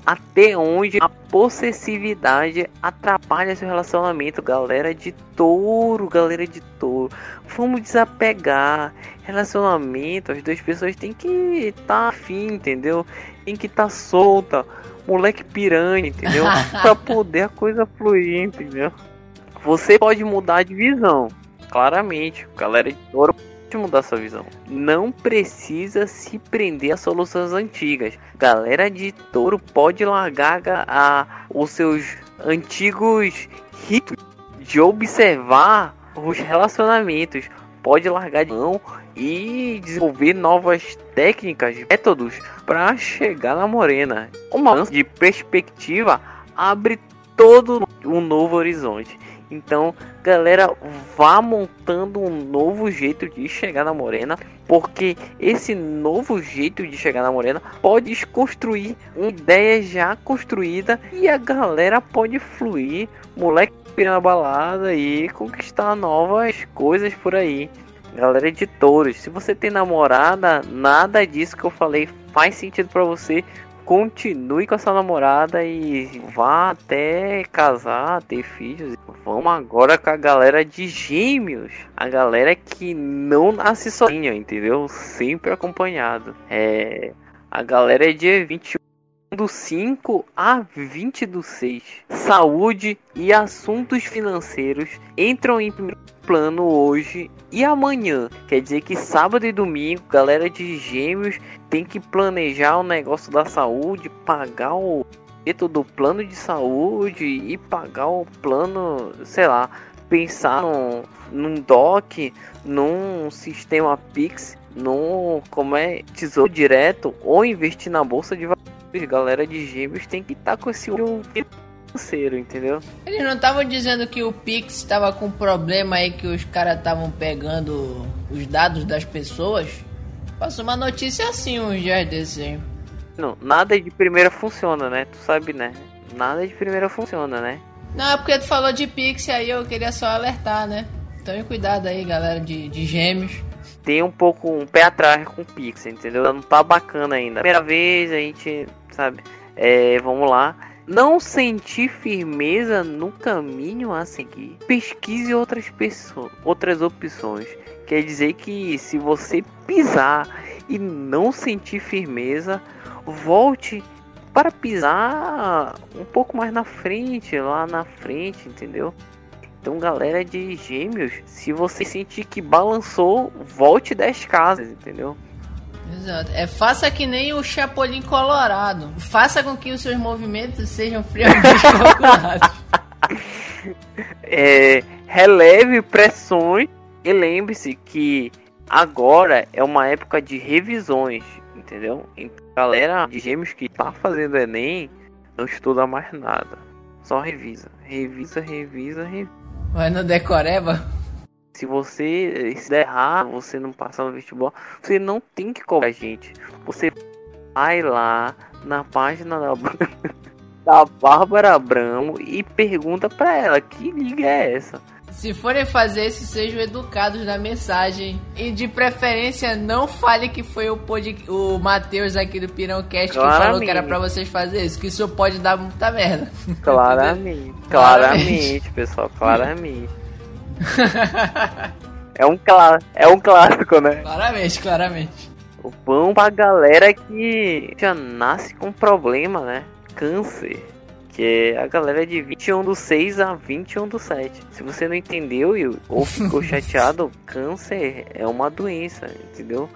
S2: até onde a possessividade atrapalha seu relacionamento, galera de touro, galera de touro. Vamos desapegar. Relacionamento, as duas pessoas têm que estar tá afim, entendeu? Tem que estar tá solta, moleque piranha, entendeu? pra poder a coisa fluir, entendeu? Você pode mudar de visão, claramente. Galera de touro mudar sua visão. Não precisa se prender a soluções antigas. Galera de touro pode largar a, os seus antigos ritos de observar os relacionamentos. Pode largar de mão e desenvolver novas técnicas, métodos para chegar na morena. Uma de perspectiva abre todo um novo horizonte. Então, galera, vá montando um novo jeito de chegar na morena, porque esse novo jeito de chegar na morena pode desconstruir uma ideia já construída e a galera pode fluir, moleque na balada e conquistar novas coisas por aí. Galera de touros, se você tem namorada, nada disso que eu falei faz sentido para você. Continue com essa namorada e vá até casar, ter filhos. Vamos agora com a galera de gêmeos. A galera que não nasce sozinha, entendeu? Sempre acompanhado. É. A galera é dia 21 do 5 a 20 do 6. Saúde e assuntos financeiros entram em primeiro plano hoje e amanhã. Quer dizer que sábado e domingo, galera de gêmeos tem que planejar o negócio da saúde, pagar o do plano de saúde e pagar o plano, sei lá, pensar num, num DOC, num sistema Pix, num como é tesouro direto ou investir na bolsa de valores. Galera de gêmeos tem que estar tá com esse olho financeiro, entendeu?
S1: Eles não estavam dizendo que o Pix estava com problema aí que os caras estavam pegando os dados das pessoas? Passou uma notícia assim uns dias desses aí.
S2: Não, nada de primeira funciona, né? Tu sabe, né? Nada de primeira funciona, né?
S1: Não, é porque tu falou de Pix aí eu queria só alertar, né? Tome cuidado aí, galera de, de gêmeos.
S2: Tem um pouco um pé atrás com o Pix, entendeu? Não tá bacana ainda. Primeira vez a gente, sabe? É, vamos lá. Não sentir firmeza no caminho a seguir. Pesquise outras pessoas, outras opções. Quer dizer que se você pisar e não sentir firmeza, volte para pisar um pouco mais na frente, lá na frente, entendeu? Então, galera de gêmeos, se você sentir que balançou, volte 10 casas, entendeu?
S1: Exato. É, faça que nem o Chapolin Colorado. Faça com que os seus movimentos sejam friamente calculados.
S2: é, releve pressões e lembre-se que agora é uma época de revisões, entendeu? Então, galera de gêmeos que tá fazendo Enem, não estuda mais nada. Só revisa. Revisa, revisa, revisa.
S1: Vai no decoreba?
S2: Se você se der errado, você não passar no vestibular, você não tem que cobrar a gente. Você vai lá na página da, da Bárbara Abramo e pergunta pra ela que liga é essa.
S1: Se forem fazer isso, sejam educados na mensagem. E de preferência, não fale que foi o, pod... o Matheus aqui do Pirão Cast que falou que era pra vocês fazerem isso, que isso pode dar muita merda.
S2: Claramente. claramente, pessoal, claramente. É, um clá... é um clássico, né?
S1: Claramente, claramente.
S2: Vamos pra galera que já nasce com problema, né? Câncer que é a galera de 21 do 6 a 21 do 7. Se você não entendeu ou ficou chateado, câncer é uma doença, entendeu?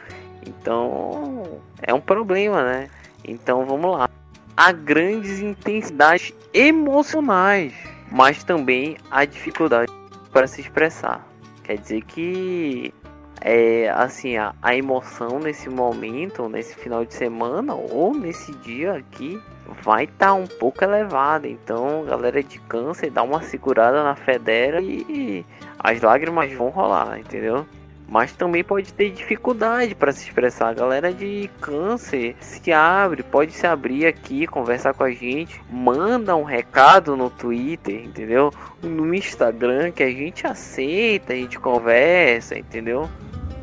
S2: Então é um problema, né? Então vamos lá. Há grandes intensidades emocionais, mas também há dificuldade para se expressar. Quer dizer que é assim a, a emoção nesse momento, nesse final de semana ou nesse dia aqui vai estar tá um pouco elevada. Então, galera de câncer, dá uma segurada na federa e as lágrimas vão rolar, entendeu? Mas também pode ter dificuldade para se expressar. A galera de câncer se abre, pode se abrir aqui, conversar com a gente, manda um recado no Twitter, entendeu? No Instagram que a gente aceita, a gente conversa, entendeu?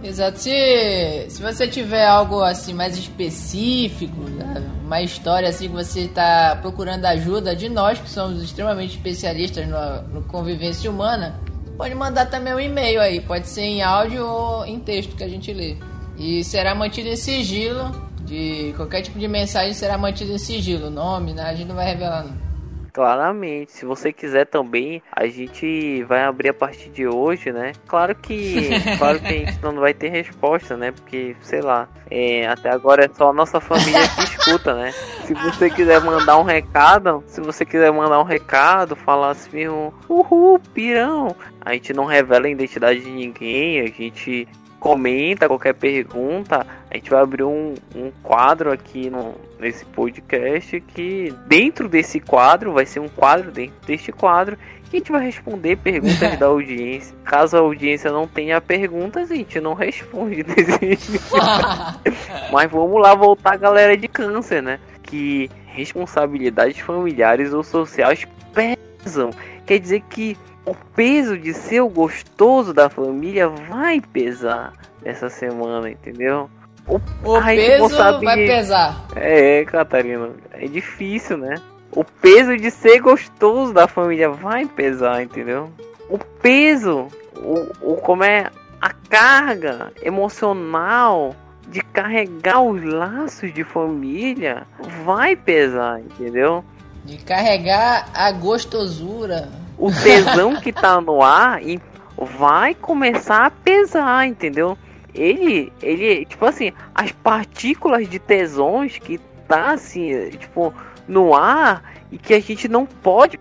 S1: Exato. Se, se você tiver algo assim mais específico, né? uma história assim que você está procurando ajuda de nós, que somos extremamente especialistas no, no convivência humana, pode mandar também um e-mail aí. Pode ser em áudio ou em texto que a gente lê. E será mantido em sigilo. De qualquer tipo de mensagem será mantido em sigilo. Nome, né? A gente não vai revelar. Não.
S2: Claramente, se você quiser também, a gente vai abrir a partir de hoje, né? Claro que, claro que a gente não vai ter resposta, né? Porque, sei lá, é, até agora é só a nossa família que escuta, né? Se você quiser mandar um recado, se você quiser mandar um recado, falar assim, uhul, pirão. A gente não revela a identidade de ninguém, a gente comenta qualquer pergunta, a gente vai abrir um, um quadro aqui no, nesse podcast que dentro desse quadro vai ser um quadro dentro deste quadro que a gente vai responder perguntas da audiência. Caso a audiência não tenha perguntas, a gente não responde desse Mas vamos lá voltar galera de câncer, né? Que responsabilidades familiares ou sociais pesam. Quer dizer que o peso de ser o gostoso da família vai pesar essa semana, entendeu?
S1: O, o peso sabe... vai pesar.
S2: É, Catarina, é difícil, né? O peso de ser gostoso da família vai pesar, entendeu? O peso, o, o como é a carga emocional de carregar os laços de família vai pesar, entendeu?
S1: De carregar a gostosura.
S2: O tesão que tá no ar vai começar a pesar, entendeu? Ele, ele, tipo assim, as partículas de tesões que tá assim, tipo, no ar e que a gente não pode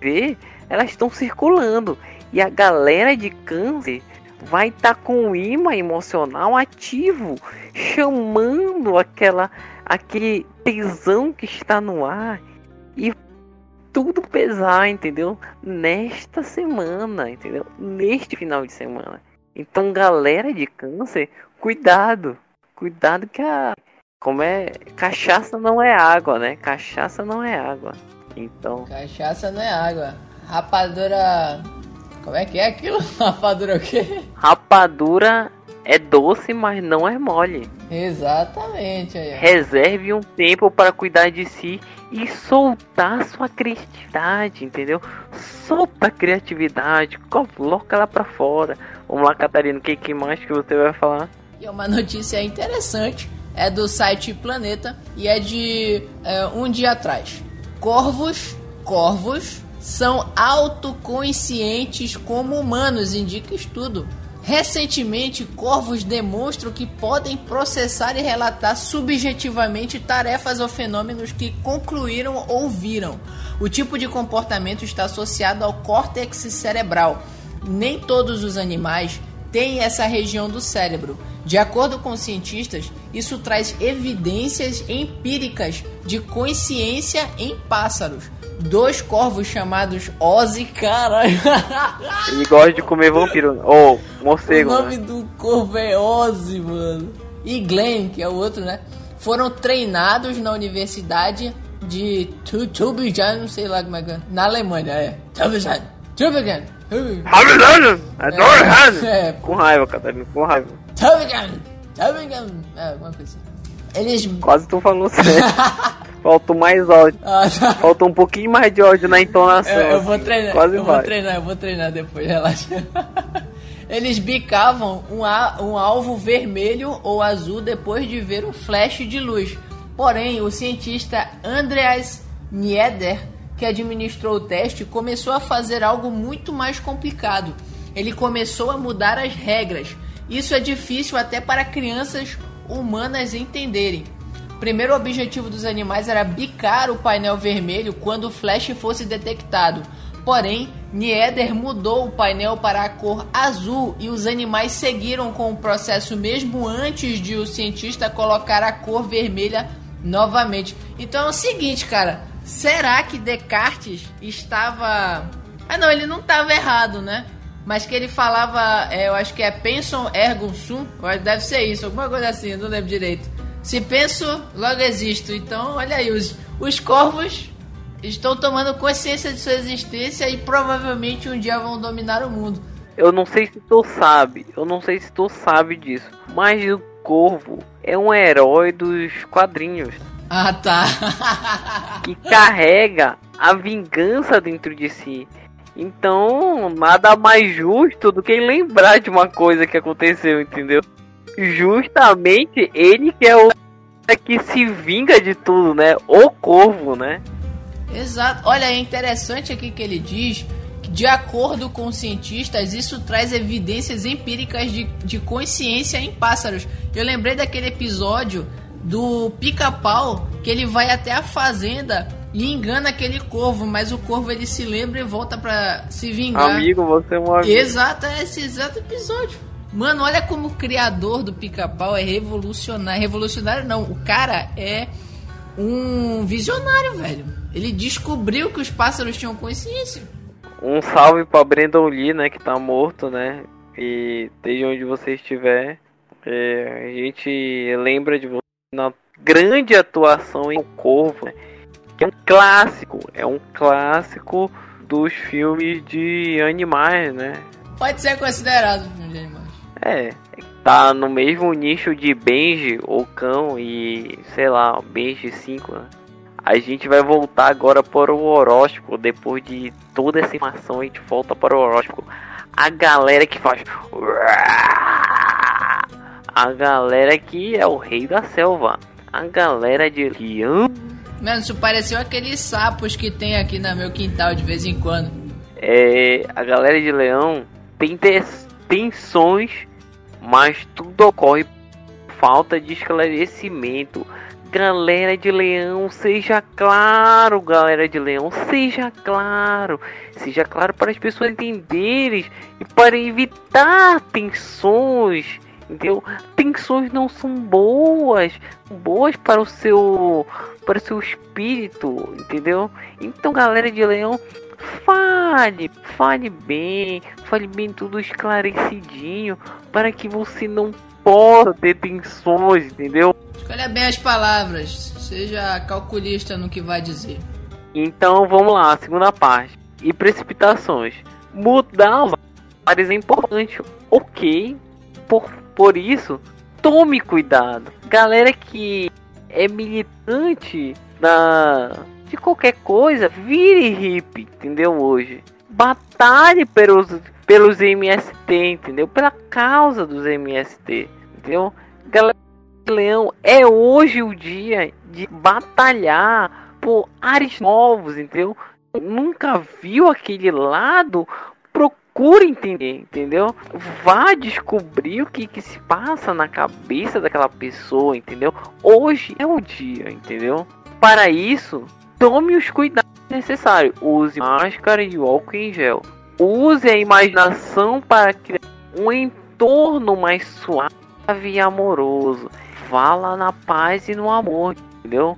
S2: ver, elas estão circulando. E a galera de câncer vai estar tá com o imã emocional ativo, chamando aquela aquele tesão que está no ar e tudo pesar, entendeu? Nesta semana, entendeu? Neste final de semana. Então, galera de câncer, cuidado. Cuidado que a como é, cachaça não é água, né? Cachaça não é água. Então,
S1: cachaça não é água. Rapadura como é que é aquilo? Rapadura o quê?
S2: Rapadura é doce, mas não é mole.
S1: Exatamente. Aí.
S2: Reserve um tempo para cuidar de si e soltar sua criatividade, entendeu? Solta a criatividade, coloca ela para fora. Vamos lá, Catarina, o que, que mais que você vai falar?
S1: E uma notícia interessante é do site Planeta e é de é, um dia atrás. Corvos, corvos são autoconscientes como humanos, indica estudo. Recentemente, corvos demonstram que podem processar e relatar subjetivamente tarefas ou fenômenos que concluíram ou viram. O tipo de comportamento está associado ao córtex cerebral. Nem todos os animais têm essa região do cérebro. De acordo com cientistas, isso traz evidências empíricas de consciência em pássaros dois corvos chamados Ozzy, caralho.
S2: Ele gosta de comer vampiro. Ou oh, morcego.
S1: O nome né? do corvo é Ozzy, mano. E Glenn, que é o outro, né? Foram treinados na universidade de Tübingen, não sei lá como é que é. Na Alemanha, é. Tübingen. Tübingen.
S2: Tübingen. É, com raiva, Catarina, com raiva.
S1: Tübingen. Tübingen. É, alguma coisa assim. Eles...
S2: Quase tu falou certo. Faltou mais áudio. Ah, tá. Faltou um pouquinho mais de áudio na entonação. Eu,
S1: eu vou assim. treinar. Quase eu vai. vou treinar, eu vou treinar depois, relaxa. Eles bicavam um, um alvo vermelho ou azul depois de ver um flash de luz. Porém, o cientista Andreas Nieder, que administrou o teste, começou a fazer algo muito mais complicado. Ele começou a mudar as regras. Isso é difícil até para crianças humanas entenderem. O primeiro objetivo dos animais era bicar o painel vermelho quando o flash fosse detectado. Porém, Nieder mudou o painel para a cor azul e os animais seguiram com o processo mesmo antes de o cientista colocar a cor vermelha novamente. Então é o seguinte, cara, será que Descartes estava Ah, não, ele não estava errado, né? Mas que ele falava, é, eu acho que é pensum ergo sum, deve ser isso, alguma coisa assim, não lembro direito. Se penso, logo existo. Então, olha aí, os, os corvos estão tomando consciência de sua existência e provavelmente um dia vão dominar o mundo.
S2: Eu não sei se tu sabe, eu não sei se tu sabe disso, mas o corvo é um herói dos quadrinhos.
S1: Ah, tá.
S2: que carrega a vingança dentro de si. Então, nada mais justo do que lembrar de uma coisa que aconteceu, entendeu? justamente ele que é o que se vinga de tudo, né? O corvo, né?
S1: Exato. Olha, é interessante aqui que ele diz que, de acordo com cientistas, isso traz evidências empíricas de, de consciência em pássaros. Eu lembrei daquele episódio do pica-pau que ele vai até a fazenda e engana aquele corvo, mas o corvo ele se lembra e volta para se vingar.
S2: Amigo, você é um amigo.
S1: Exato, é esse exato episódio. Mano, olha como o criador do pica-pau é revolucionário. Revolucionário não, o cara é um visionário, velho. Ele descobriu que os pássaros tinham consciência.
S2: Um salve pra Brandon Lee, né, que tá morto, né? E desde onde você estiver, é, a gente lembra de você na grande atuação em Corvo, né? Que é um clássico, é um clássico dos filmes de animais, né?
S1: Pode ser considerado filme de animais.
S2: É, tá no mesmo nicho de Benji ou Cão e, sei lá, Benji 5, né? A gente vai voltar agora para o horóscopo. Depois de toda essa informação, a gente volta para o horóscopo. A galera que faz. A galera que é o rei da selva. A galera de leão.
S1: Mano, isso pareceu aqueles sapos que tem aqui no meu quintal de vez em quando.
S2: É. A galera de leão tem tensões, mas tudo ocorre falta de esclarecimento Galera de Leão, seja claro, galera de Leão, seja claro, seja claro para as pessoas entenderem e para evitar tensões, entendeu? Tensões não são boas, boas para o seu, para o seu espírito, entendeu? Então, galera de Leão, fale, fale bem, fale bem tudo esclarecidinho para que você não possa ter tensões, entendeu?
S1: Escolha bem as palavras, seja calculista no que vai dizer.
S2: Então vamos lá, segunda parte. E precipitações. Mudar áreas é importante, ok. Por, por isso, tome cuidado. Galera que é militante da, de qualquer coisa, vire hippie, entendeu? Hoje. Batalhe pelos, pelos MST, entendeu? Pela causa dos MST, entendeu? Galera Leão, é hoje o dia de batalhar por ares novos, entendeu? Nunca viu aquele lado? Procure entender, entendeu? Vá descobrir o que, que se passa na cabeça daquela pessoa, entendeu? Hoje é o dia, entendeu? Para isso, tome os cuidados necessários. Use máscara e álcool em gel. Use a imaginação para criar um entorno mais suave e amoroso fala na paz e no amor, entendeu?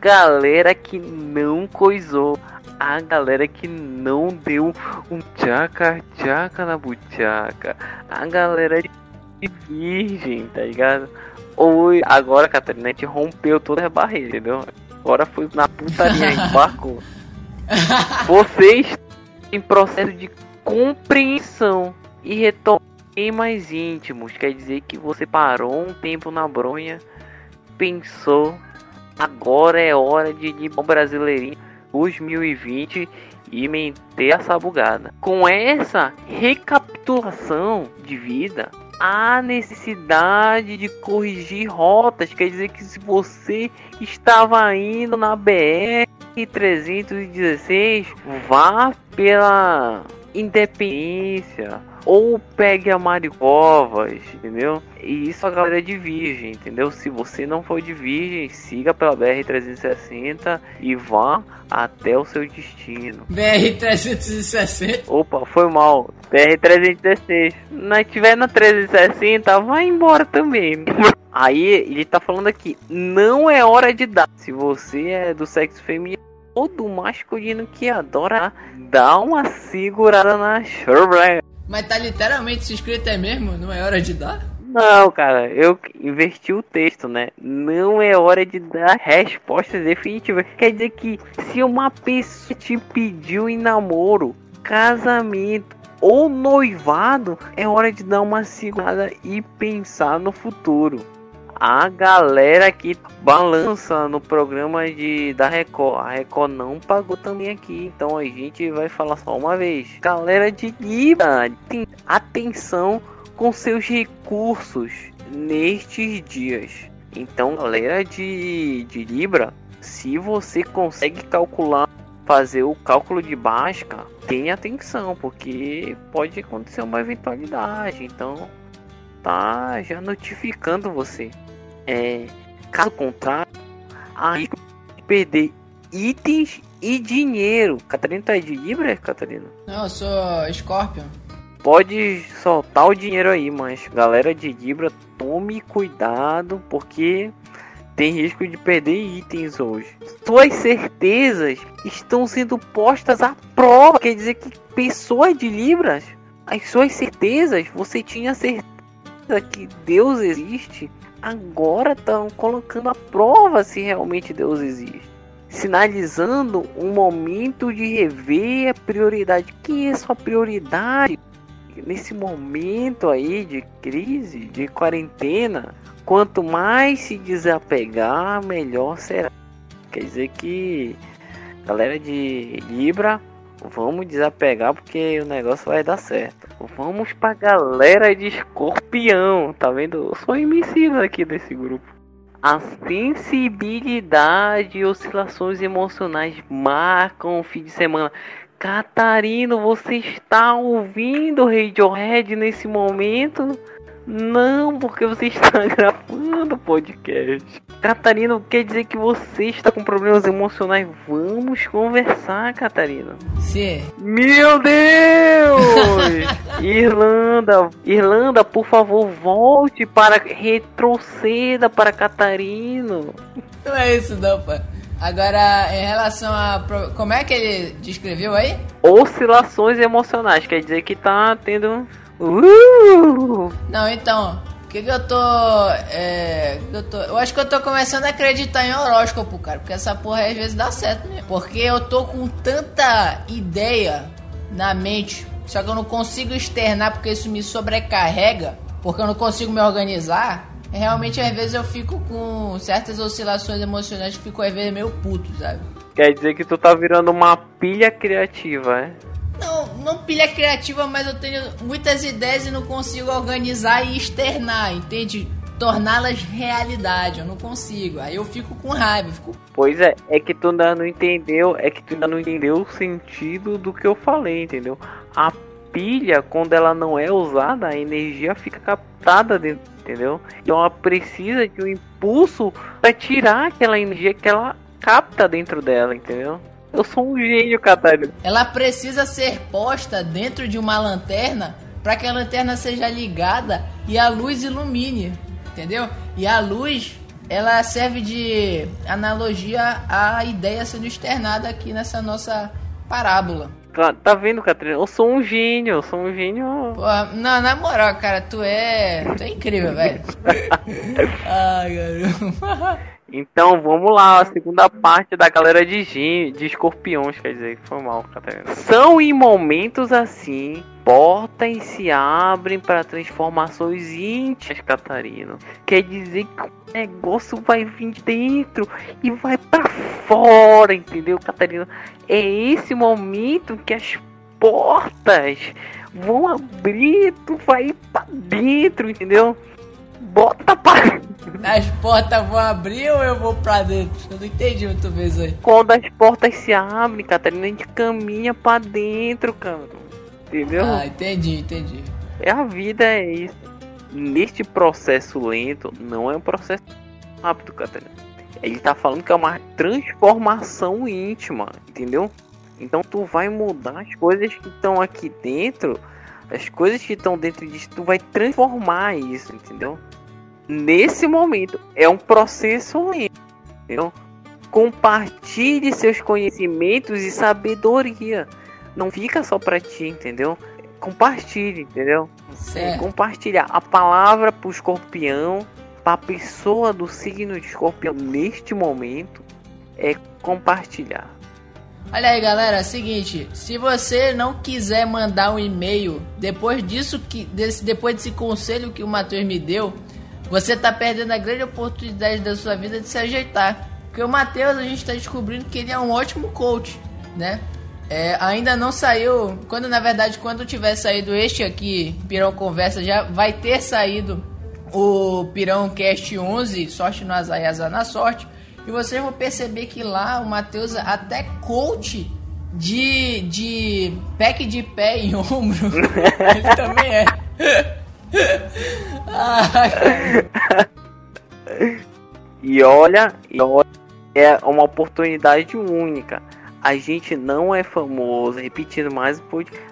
S2: Galera que não coisou, a galera que não deu um tchaca tchaca na buchaca, a galera de virgem, tá ligado? Ou agora, Catarina, a gente rompeu toda a barreira, entendeu? Agora foi na putaria, embarcou. Vocês em processo de compreensão e bem mais íntimos. Quer dizer que você parou um tempo na bronha, pensou, agora é hora de ir para o Brasileirinho 2020 e meter essa bugada. Com essa recapitulação de vida, há necessidade de corrigir rotas. Quer dizer que se você estava indo na BR 316, vá pela Independência ou pegue a Maricovas, entendeu? E isso a galera é de Virgem, entendeu? Se você não for de Virgem, siga pela BR-360 e vá até o seu destino.
S1: BR-360?
S2: Opa, foi mal. BR-316. Se tiver na 360, vai embora também. Aí ele tá falando aqui, não é hora de dar. Se você é do sexo feminino ou do masculino que adora, dá uma segurada na churra.
S1: Mas tá literalmente escrito é mesmo? Não é hora de dar?
S2: Não, cara, eu inverti o texto, né? Não é hora de dar respostas definitivas. Quer dizer que se uma pessoa te pediu em namoro, casamento ou noivado, é hora de dar uma segurada e pensar no futuro a galera que balança no programa de da Record. A Record não pagou também aqui, então a gente vai falar só uma vez. Galera de Libra, atenção com seus recursos nestes dias. Então, galera de, de Libra, se você consegue calcular, fazer o cálculo de básica, tenha atenção, porque pode acontecer uma eventualidade. Então, tá já notificando você. É, caso contrário, de perder itens e dinheiro. Catarina tá aí de Libra, Catarina?
S1: Não, eu sou Scorpion.
S2: Pode soltar o dinheiro aí, mas galera de Libra, tome cuidado porque tem risco de perder itens hoje. Suas certezas estão sendo postas à prova. Quer dizer que pessoas de Libras, as suas certezas, você tinha certeza que Deus existe agora estão colocando a prova se realmente Deus existe. sinalizando um momento de rever a prioridade. Que é sua prioridade nesse momento aí de crise, de quarentena? Quanto mais se desapegar, melhor será. Quer dizer que galera de Libra, vamos desapegar porque o negócio vai dar certo. Vamos pra galera de Escorpião, tá vendo? Eu sou emissível aqui desse grupo. A sensibilidade e oscilações emocionais marcam o fim de semana. Catarino, você está ouvindo Radiohead nesse momento? Não, porque você está gravando podcast. Catarina, quer dizer que você está com problemas emocionais? Vamos conversar, Catarina.
S1: Sim.
S2: Meu Deus! Irlanda, Irlanda, por favor, volte para retroceda para Catarino.
S1: Não é isso não, pô. Agora, em relação a. Como é que ele descreveu aí?
S2: Oscilações emocionais, quer dizer que tá tendo Uh!
S1: Não, então, o que, que eu tô. É, eu tô. Eu acho que eu tô começando a acreditar em horóscopo, cara. Porque essa porra aí, às vezes dá certo mesmo. Porque eu tô com tanta ideia na mente. Só que eu não consigo externar porque isso me sobrecarrega. Porque eu não consigo me organizar. Realmente, às vezes, eu fico com certas oscilações emocionais que fico, às vezes, meio puto, sabe?
S2: Quer dizer que tu tá virando uma pilha criativa, é?
S1: Não, não pilha criativa, mas eu tenho muitas ideias e não consigo organizar e externar, entende? Torná-las realidade, eu não consigo. Aí eu fico com raiva. Fico...
S2: Pois é, é que tu ainda não entendeu, é que tu ainda não entendeu o sentido do que eu falei, entendeu? A pilha, quando ela não é usada, a energia fica captada dentro, entendeu? Então ela precisa de um impulso para tirar aquela energia que ela capta dentro dela, entendeu? Eu sou um gênio, Catarina.
S1: Ela precisa ser posta dentro de uma lanterna para que a lanterna seja ligada e a luz ilumine, entendeu? E a luz ela serve de analogia à ideia sendo externada aqui nessa nossa parábola.
S2: Tá vendo, Catarina? Eu sou um gênio, eu sou um gênio.
S1: Não, na moral, cara, tu é. Tu é incrível, velho. Ai, caramba.
S2: Então vamos lá, a segunda parte da galera de, Gin, de escorpiões, quer dizer, foi mal, Catarina. São em momentos assim, portas se abrem para transformações íntimas, Catarina. Quer dizer que o negócio vai vir dentro e vai para fora, entendeu, Catarina? É esse momento que as portas vão abrir, tu vai para dentro, entendeu? Bota pra.
S1: As portas vão abrir ou eu vou pra dentro? Eu não entendi muito bem isso aí.
S2: Quando as portas se abrem, Catarina, a gente caminha pra dentro, cara. Entendeu?
S1: Ah, entendi, entendi.
S2: É a vida, é isso. Neste processo lento, não é um processo rápido, Catarina. Ele tá falando que é uma transformação íntima, entendeu? Então tu vai mudar as coisas que estão aqui dentro, as coisas que estão dentro disso, tu vai transformar isso, entendeu? Nesse momento. É um processo lento. Entendeu? Compartilhe seus conhecimentos e sabedoria. Não fica só para ti, entendeu? Compartilhe, entendeu? É, compartilhar a palavra para o escorpião, para a pessoa do signo de escorpião neste momento, é compartilhar.
S1: Olha aí, galera, é seguinte, se você não quiser mandar um e-mail depois disso que desse, depois desse conselho que o Matheus me deu, você está perdendo a grande oportunidade da sua vida de se ajeitar. Porque o Matheus, a gente está descobrindo que ele é um ótimo coach, né? É, ainda não saiu, quando na verdade, quando tiver saído este aqui, Pirão Conversa, já vai ter saído o Pirão Cast 11, Sorte no Azar e Azar na Sorte. E vocês vão perceber que lá o Matheus até coach de, de pack de pé e ombro, ele também é.
S2: E olha, e olha, é uma oportunidade única. A gente não é famoso, repetindo mais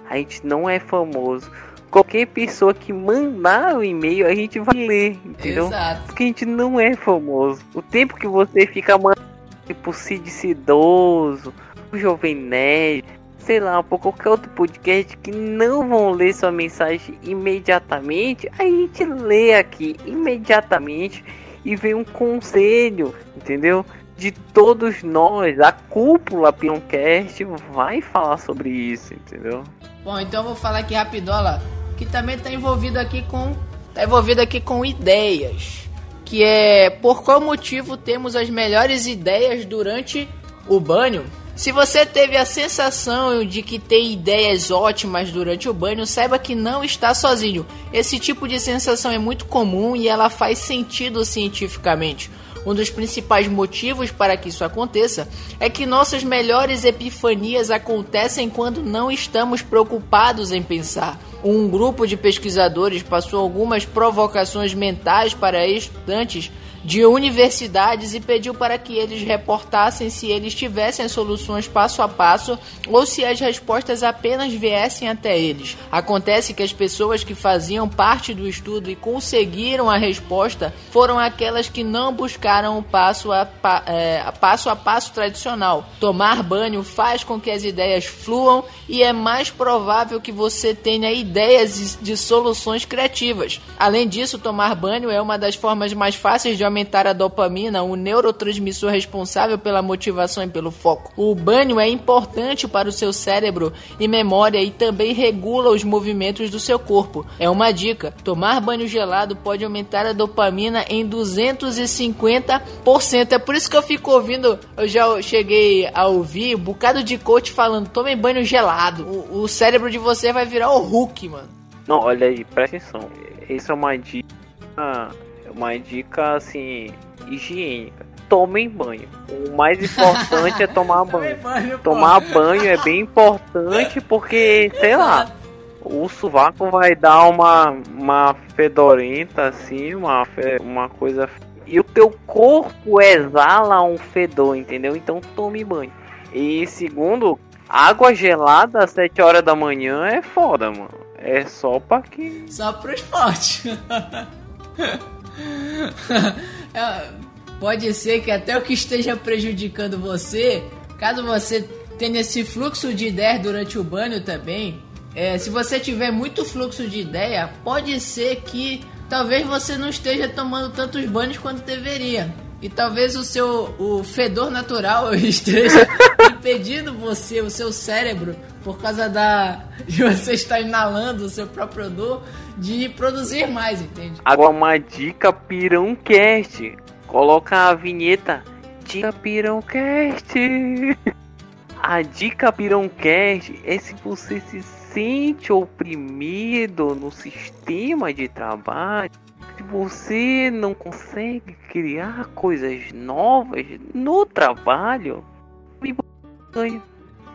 S2: a gente não é famoso. Qualquer pessoa que mandar o um e-mail, a gente vai ler, entendeu?
S1: Exato.
S2: Porque a gente não é famoso. O tempo que você fica mandando tipo Cid Cidoso, o Jovem Nerd, sei lá, por qualquer outro podcast que não vão ler sua mensagem imediatamente, a gente lê aqui imediatamente e vem um conselho, entendeu? de todos nós, a cúpula Pironcast vai falar sobre isso, entendeu?
S1: Bom, então eu vou falar aqui rapidola, que também está envolvido aqui com tá envolvido aqui com ideias, que é por qual motivo temos as melhores ideias durante o banho. Se você teve a sensação de que tem ideias ótimas durante o banho, saiba que não está sozinho. Esse tipo de sensação é muito comum e ela faz sentido cientificamente. Um dos principais motivos para que isso aconteça é que nossas melhores epifanias acontecem quando não estamos preocupados em pensar. Um grupo de pesquisadores passou algumas provocações mentais para estudantes de universidades e pediu para que eles reportassem se eles tivessem soluções passo a passo ou se as respostas apenas viessem até eles. Acontece que as pessoas que faziam parte do estudo e conseguiram a resposta foram aquelas que não buscaram o passo a, pa, é, passo, a passo tradicional. Tomar banho faz com que as ideias fluam e é mais provável que você tenha ideias de soluções criativas. Além disso, tomar banho é uma das formas mais fáceis de aumentar a dopamina, um neurotransmissor responsável pela motivação e pelo foco. O banho é importante para o seu cérebro e memória e também regula os movimentos do seu corpo. É uma dica: tomar banho gelado pode aumentar a dopamina em 250%. É por isso que eu fico ouvindo, eu já cheguei a ouvir um bocado de coach falando: tomem banho gelado. O, o cérebro de você vai virar o Hulk, mano.
S2: Não, olha aí, presta atenção. Isso é uma dica uma dica assim higiênica. Tomem banho. O mais importante é tomar banho. banho tomar banho é bem importante porque, sei lá, o sovaco vai dar uma, uma fedorenta assim, uma, uma coisa. E o teu corpo exala um fedor, entendeu? Então tome banho. E segundo, água gelada às 7 horas da manhã é foda, mano. É só pra que.
S1: Só pro esporte. É, pode ser que até o que esteja prejudicando você, caso você tenha esse fluxo de ideias durante o banho também, é, se você tiver muito fluxo de ideia, pode ser que talvez você não esteja tomando tantos banhos quanto deveria. E talvez o seu o fedor natural esteja impedindo você, o seu cérebro, por causa da de você estar inalando o seu próprio odor, de produzir mais, entende?
S2: Agora uma dica pirãocast. Coloca a vinheta Dica Pirãocast. A dica Pirãocast é se você se sente oprimido no sistema de trabalho, se você não consegue criar coisas novas no trabalho, banho,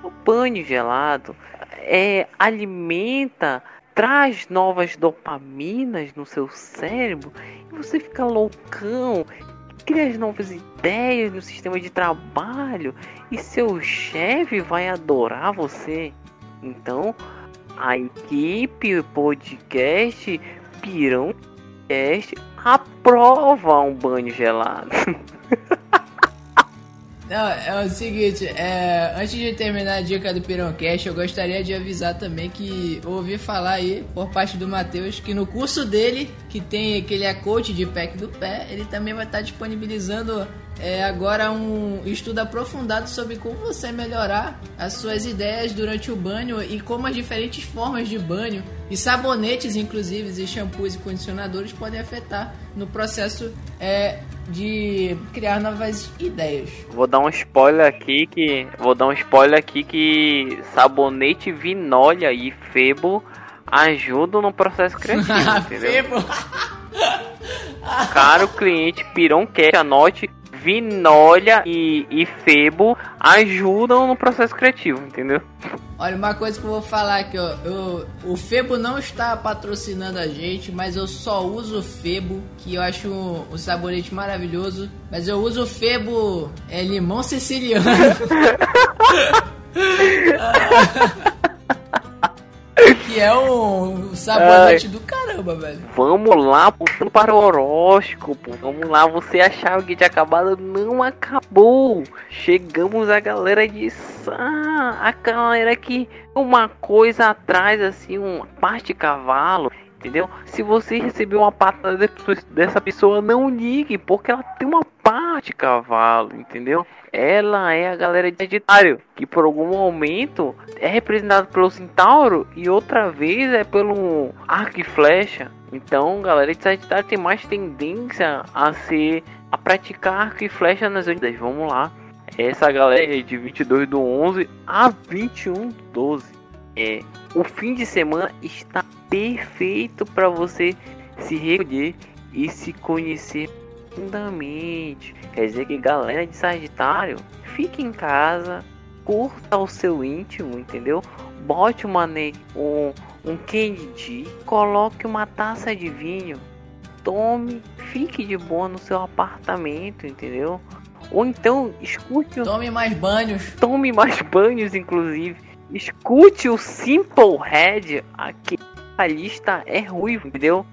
S2: o banho gelado é alimenta traz novas dopaminas no seu cérebro e você fica loucão, cria as novas ideias no sistema de trabalho e seu chefe vai adorar você. Então, a equipe podcast Pirão Cast aprova um banho gelado.
S1: Não, é o seguinte, é, antes de terminar a dica do Pironcast, eu gostaria de avisar também que ouvi falar aí, por parte do Matheus, que no curso dele, que tem que ele é coach de pack do pé, ele também vai estar disponibilizando é, agora um estudo aprofundado sobre como você melhorar as suas ideias durante o banho e como as diferentes formas de banho e sabonetes, inclusive, e shampoos e condicionadores podem afetar no processo é, de criar novas ideias.
S2: Vou dar um spoiler aqui que vou dar um spoiler aqui que sabonete vinólia e febo ajudam no processo criativo, entendeu? Caro cliente Pirão quer anote Vinólia e, e Febo ajudam no processo criativo, entendeu?
S1: Olha, uma coisa que eu vou falar aqui, ó. Eu, o Febo não está patrocinando a gente, mas eu só uso o Febo, que eu acho um, um sabonete maravilhoso. Mas eu uso o Febo é, limão siciliano. que é um sabonete Ai. do caramba, velho.
S2: Vamos lá, para o horóscopo. Vamos lá, você achava que tinha acabado, não acabou. Chegamos a galera de ah, a galera que uma coisa atrás, assim, uma parte de cavalo. Entendeu? Se você recebeu uma patada dessa pessoa, não ligue, porque ela tem uma parte cavalo, entendeu? Ela é a galera de Sagitário, que por algum momento é representado pelo Centauro e outra vez é pelo arco e flecha. Então, galera de Sagitário tem mais tendência a ser a praticar arco e flecha nas unidades. Vamos lá. Essa galera é de 22 do 11 a 21 do 12. É, o fim de semana está perfeito para você se recolher e se conhecer profundamente. Quer dizer que galera de Sagitário, fique em casa, curta o seu íntimo, entendeu? Bote uma um, um candy, coloque uma taça de vinho, tome, fique de boa no seu apartamento, entendeu? Ou então escute.
S1: Tome mais banhos.
S2: Tome mais banhos, inclusive. Escute o Simple Head. Aqui a lista é ruivo, entendeu?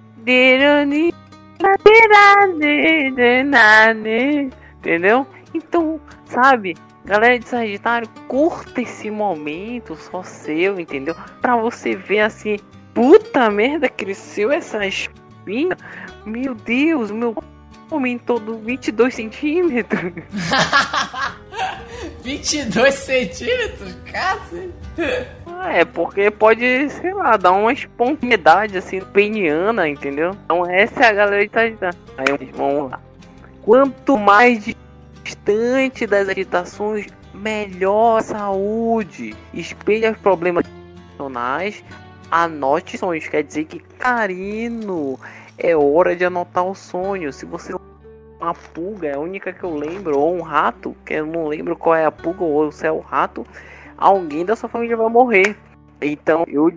S2: Entendeu? Então, sabe? Galera de Sagitário, curta esse momento só seu, entendeu? Pra você ver assim, puta merda, cresceu essa espinha. Meu Deus, meu aumentou do 22 centímetros.
S1: 22 centímetros? Cacete.
S2: É, porque pode, sei lá, dar uma espontaneidade assim, peniana, entendeu? Então essa é a galera de Sagitário. Aí vamos lá. Quanto mais distante das agitações, melhor saúde. Espelhe os problemas emocionais. Anote sonhos, quer dizer que Carino é hora de anotar o sonho. Se você uma pulga, é a única que eu lembro, ou um rato, que eu não lembro qual é a pulga ou se é o rato, alguém da sua família vai morrer. Então eu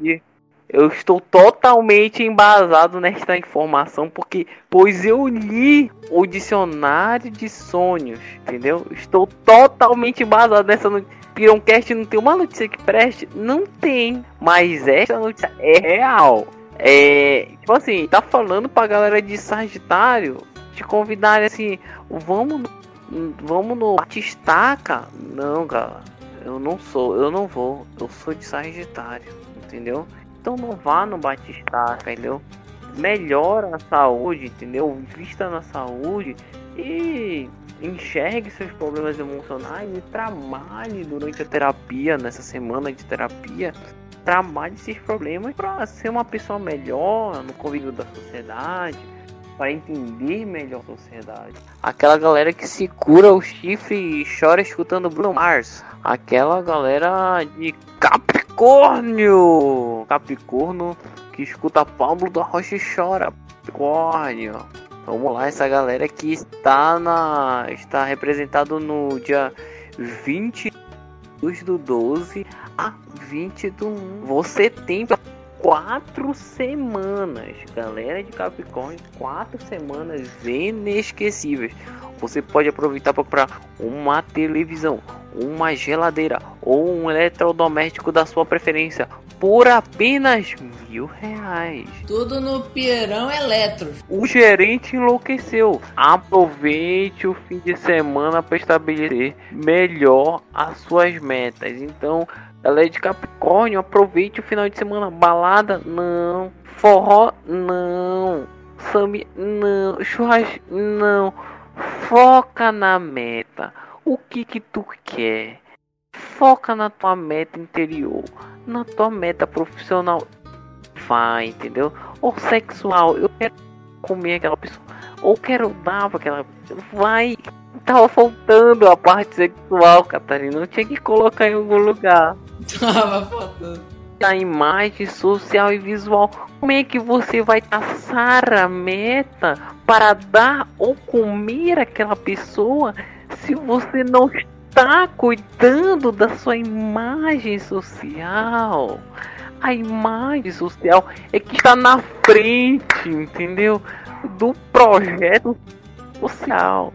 S2: eu estou totalmente embasado nesta informação porque pois eu li o dicionário de sonhos, entendeu? Estou totalmente embasado nessa notícia. Pironcast não tem uma notícia que preste? Não tem, mas esta notícia é real. É, tipo assim, tá falando pra galera de Sagitário te convidar assim, vamos vamos no Batistaca? Não, galera. Eu não sou, eu não vou. Eu sou de Sagitário, entendeu? Então não vá no Batistaca, entendeu? Melhora a saúde, entendeu? Vista na saúde e enxergue seus problemas emocionais e trabalhe durante a terapia, nessa semana de terapia, trabalhe esses problemas para ser uma pessoa melhor no convívio da sociedade, para entender melhor a sociedade. Aquela galera que se cura o chifre e chora escutando Bruno Mars. Aquela galera de Capricórnio. Capricórnio que escuta Pablo da Rocha e chora. Capricórnio. Vamos lá, essa galera que está na está representado no dia 20 do 12 a 20 do 1. Você tem quatro semanas, galera de Capricórnio, quatro semanas inesquecíveis. Você pode aproveitar para comprar uma televisão, uma geladeira ou um eletrodoméstico da sua preferência por apenas mil reais.
S1: Tudo no Pierão Eletro.
S2: O gerente enlouqueceu. Aproveite o fim de semana para estabelecer melhor as suas metas. Então, ela é de Capricórnio, aproveite o final de semana. Balada, não. Forró, não. Sami, não. Churrasco, não. Foca na meta. O que que tu quer? Foca na tua meta interior, na tua meta profissional. Vai, entendeu? Ou sexual, eu quero comer aquela pessoa. Ou quero dar pra aquela Vai. Tava faltando a parte sexual, Catarina. Eu tinha que colocar em algum lugar.
S1: Tava faltando.
S2: A imagem social e visual. Como é que você vai traçar a meta para dar ou comer aquela pessoa se você não está cuidando da sua imagem social? A imagem social é que está na frente, entendeu? Do projeto social,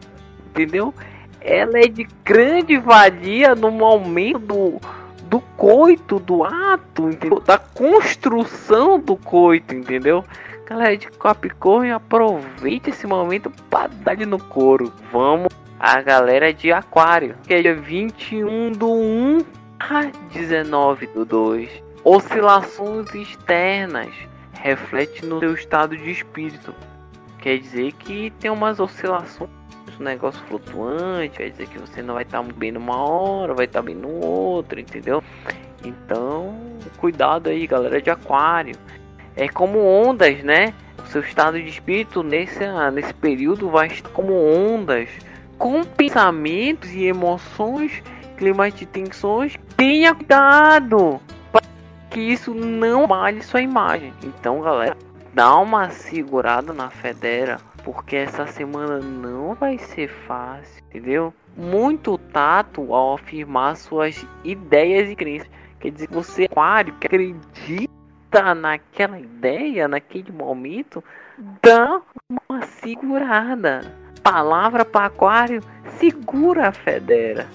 S2: entendeu? Ela é de grande valia no momento do do coito, do ato, entendeu? Da construção do coito, entendeu? Galera de Capricórnio, aproveite esse momento para dar no couro. Vamos a galera de Aquário, que é dia 21 do 1 a 19 do 2. Oscilações externas reflete no seu estado de espírito. Quer dizer que tem umas oscilações um negócio flutuante, quer dizer que você não vai estar tá bem numa hora, vai estar tá bem no outro, entendeu? Então, cuidado aí, galera de aquário. É como ondas, né? O seu estado de espírito nesse, nesse período vai estar como ondas, com pensamentos e emoções, climas de tensões. Tenha cuidado para que isso não malhe sua imagem. Então, galera, dá uma segurada na federa porque essa semana não vai ser fácil, entendeu? Muito tato ao afirmar suas ideias e crenças. Quer dizer, você, aquário, que acredita naquela ideia, naquele momento, dá uma segurada. Palavra para aquário, segura a federa.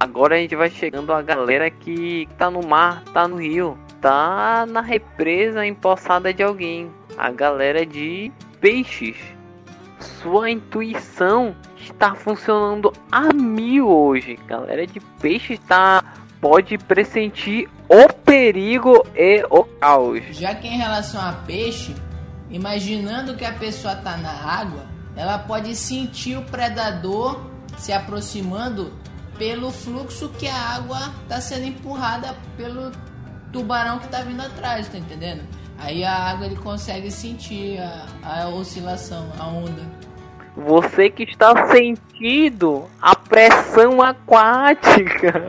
S2: Agora a gente vai chegando a galera que tá no mar, tá no rio, tá na represa empossada de alguém. A galera de peixes sua intuição está funcionando a mil hoje. Galera de peixe está pode pressentir o perigo e o caos.
S1: Já que em relação a peixe, imaginando que a pessoa está na água, ela pode sentir o predador se aproximando pelo fluxo que a água está sendo empurrada pelo tubarão que está vindo atrás, tá entendendo? Aí a água ele consegue sentir a, a oscilação, a onda.
S2: Você que está sentindo a pressão aquática,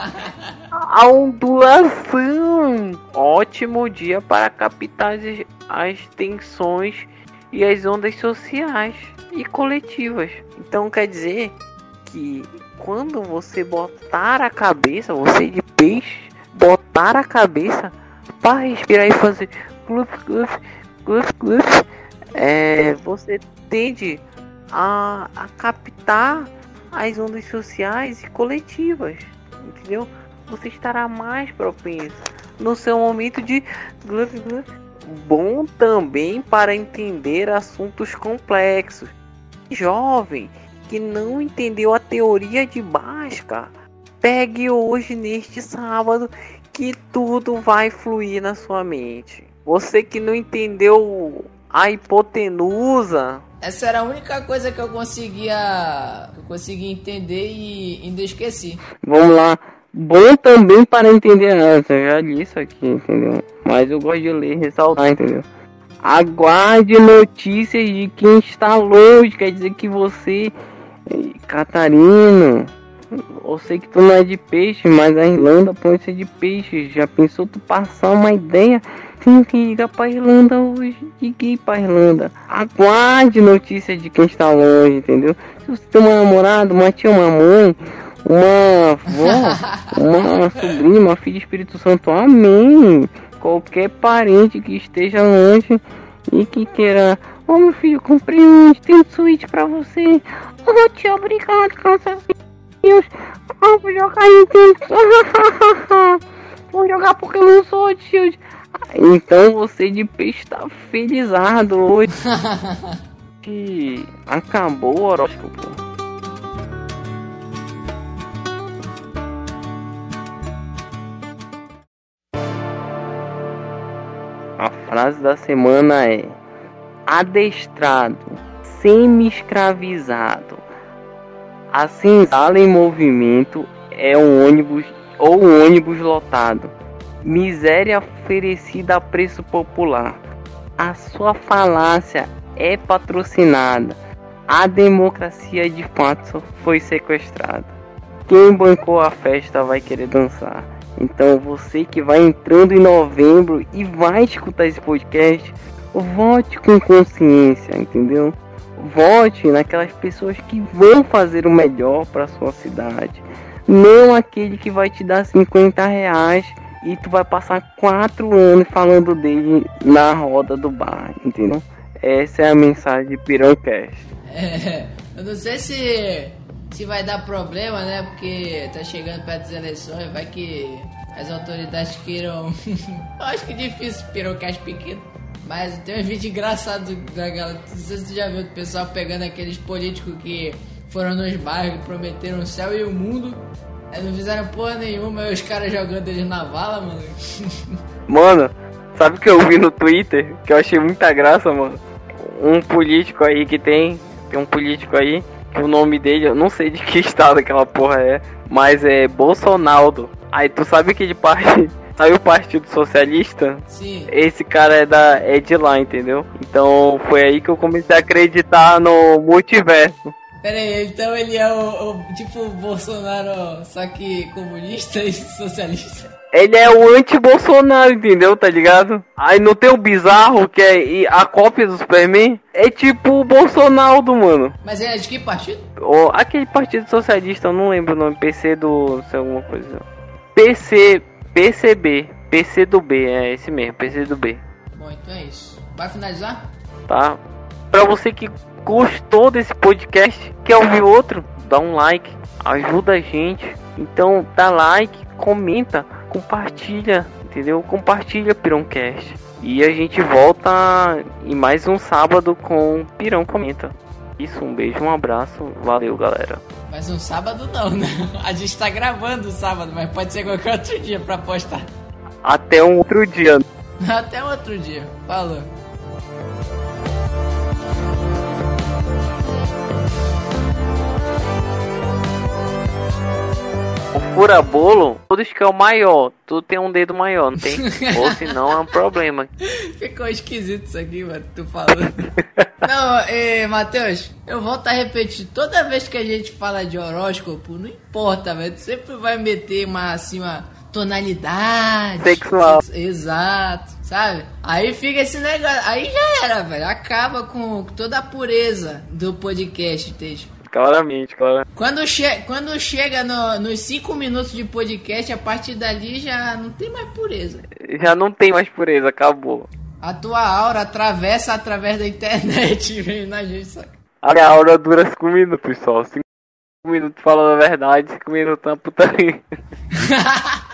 S2: a ondulação. Ótimo dia para captar as tensões e as ondas sociais e coletivas. Então quer dizer que quando você botar a cabeça, você de peixe, botar a cabeça para respirar e fazer gluf, gluf, gluf, gluf, é, você tende a, a captar as ondas sociais e coletivas, entendeu? Você estará mais propenso no seu momento de gluf, gluf. bom também para entender assuntos complexos. Jovem que não entendeu a teoria de Bhaskara, pegue hoje neste sábado que tudo vai fluir na sua mente. Você que não entendeu a hipotenusa.
S1: Essa era a única coisa que eu conseguia, eu conseguia entender e ainda esqueci.
S2: Vamos lá. Bom também para entender essa, já li isso aqui, entendeu? Mas eu gosto de ler, ressaltar, entendeu? Aguarde notícias de quem está longe, quer dizer que você, Catarina, eu sei que tu não é de peixe, mas a Irlanda pode ser de peixe. Já pensou tu passar uma ideia? Tenho que ir pra Irlanda hoje. Ir pra Irlanda. Aguarde notícias de quem está longe, entendeu? Se você tem uma namorada, uma tia, uma mãe, uma avó, uma sobrinha, uma filha de Espírito Santo, amém. Qualquer parente que esteja longe e que queira Ô oh, meu filho, comprei um Nintendo Switch pra você. Oh, tia, obrigado, cansa Deus. Ah, vou jogar Nintendo. vou jogar Pokémon Sword Shield. Então você de peixe está felizado hoje. que acabou o horóscopo. A frase da semana é: adestrado, semi-escravizado a senzala em movimento é um ônibus ou um ônibus lotado. Miséria oferecida a preço popular. A sua falácia é patrocinada. A democracia de fato foi sequestrada. Quem bancou a festa vai querer dançar. Então você que vai entrando em novembro e vai escutar esse podcast, vote com consciência, entendeu? Vote naquelas pessoas que vão fazer o melhor para sua cidade. Não aquele que vai te dar 50 reais e tu vai passar quatro anos falando dele na roda do bar, entendeu? Essa é a mensagem de Pirãocast.
S1: É, eu não sei se, se vai dar problema, né? Porque tá chegando perto das eleições, vai que as autoridades queiram. acho que é difícil Pirãocast pequeno mas tem um vídeo engraçado da galera. Não sei se tu já viu o pessoal pegando aqueles políticos que foram nos bairros prometeram o céu e o mundo. Aí não fizeram porra nenhuma, e os caras jogando eles na vala, mano.
S2: Mano, sabe o que eu vi no Twitter? Que eu achei muita graça, mano. Um político aí que tem. Tem um político aí que o nome dele, eu não sei de que estado aquela porra é, mas é Bolsonaro. Aí tu sabe que de parte. Sabe o Partido Socialista?
S1: Sim.
S2: Esse cara é, da, é de lá, entendeu? Então foi aí que eu comecei a acreditar no multiverso.
S1: Pera aí, então ele é o, o tipo Bolsonaro, só que comunista e socialista?
S2: Ele é o anti-Bolsonaro, entendeu? Tá ligado? Aí no teu bizarro, que é a cópia do Superman, é tipo o Bolsonaro, mano.
S1: Mas ele é de que partido?
S2: Ou aquele partido socialista, eu não lembro o nome, PC do. sei alguma coisa. PC. PCB. PC do B, é esse mesmo, PC do B.
S1: Bom, então é isso. Vai finalizar?
S2: Tá. Pra você que gostou desse podcast, quer ouvir outro, dá um like, ajuda a gente. Então dá like, comenta, compartilha, entendeu? Compartilha Pirãocast. E a gente volta em mais um sábado com Pirão Comenta. Isso, um beijo, um abraço, valeu galera.
S1: Mas um sábado não, né? A gente tá gravando sábado, mas pode ser qualquer outro dia pra postar.
S2: Até um outro dia.
S1: Até um outro dia. Falou.
S2: O fura-bolo, todos que é o maior. Tu tem um dedo maior, não tem? Ou senão é um problema.
S1: Ficou esquisito isso aqui, mano, tu falando. não, eh, Matheus, eu volto a repetir. Toda vez que a gente fala de horóscopo, não importa, velho. Sempre vai meter uma, assim, uma tonalidade.
S2: Sexual.
S1: Exato, sabe? Aí fica esse negócio. Aí já era, velho. Acaba com toda a pureza do podcast, entende?
S2: Claramente, claramente.
S1: Quando, che quando chega no, nos 5 minutos de podcast, a partir dali já não tem mais pureza.
S2: Já não tem mais pureza, acabou.
S1: A tua aura atravessa através da internet, vem na gente, saca?
S2: A minha aura dura 5 minutos só. 5 minutos falando a verdade, 5 minutos na putaria.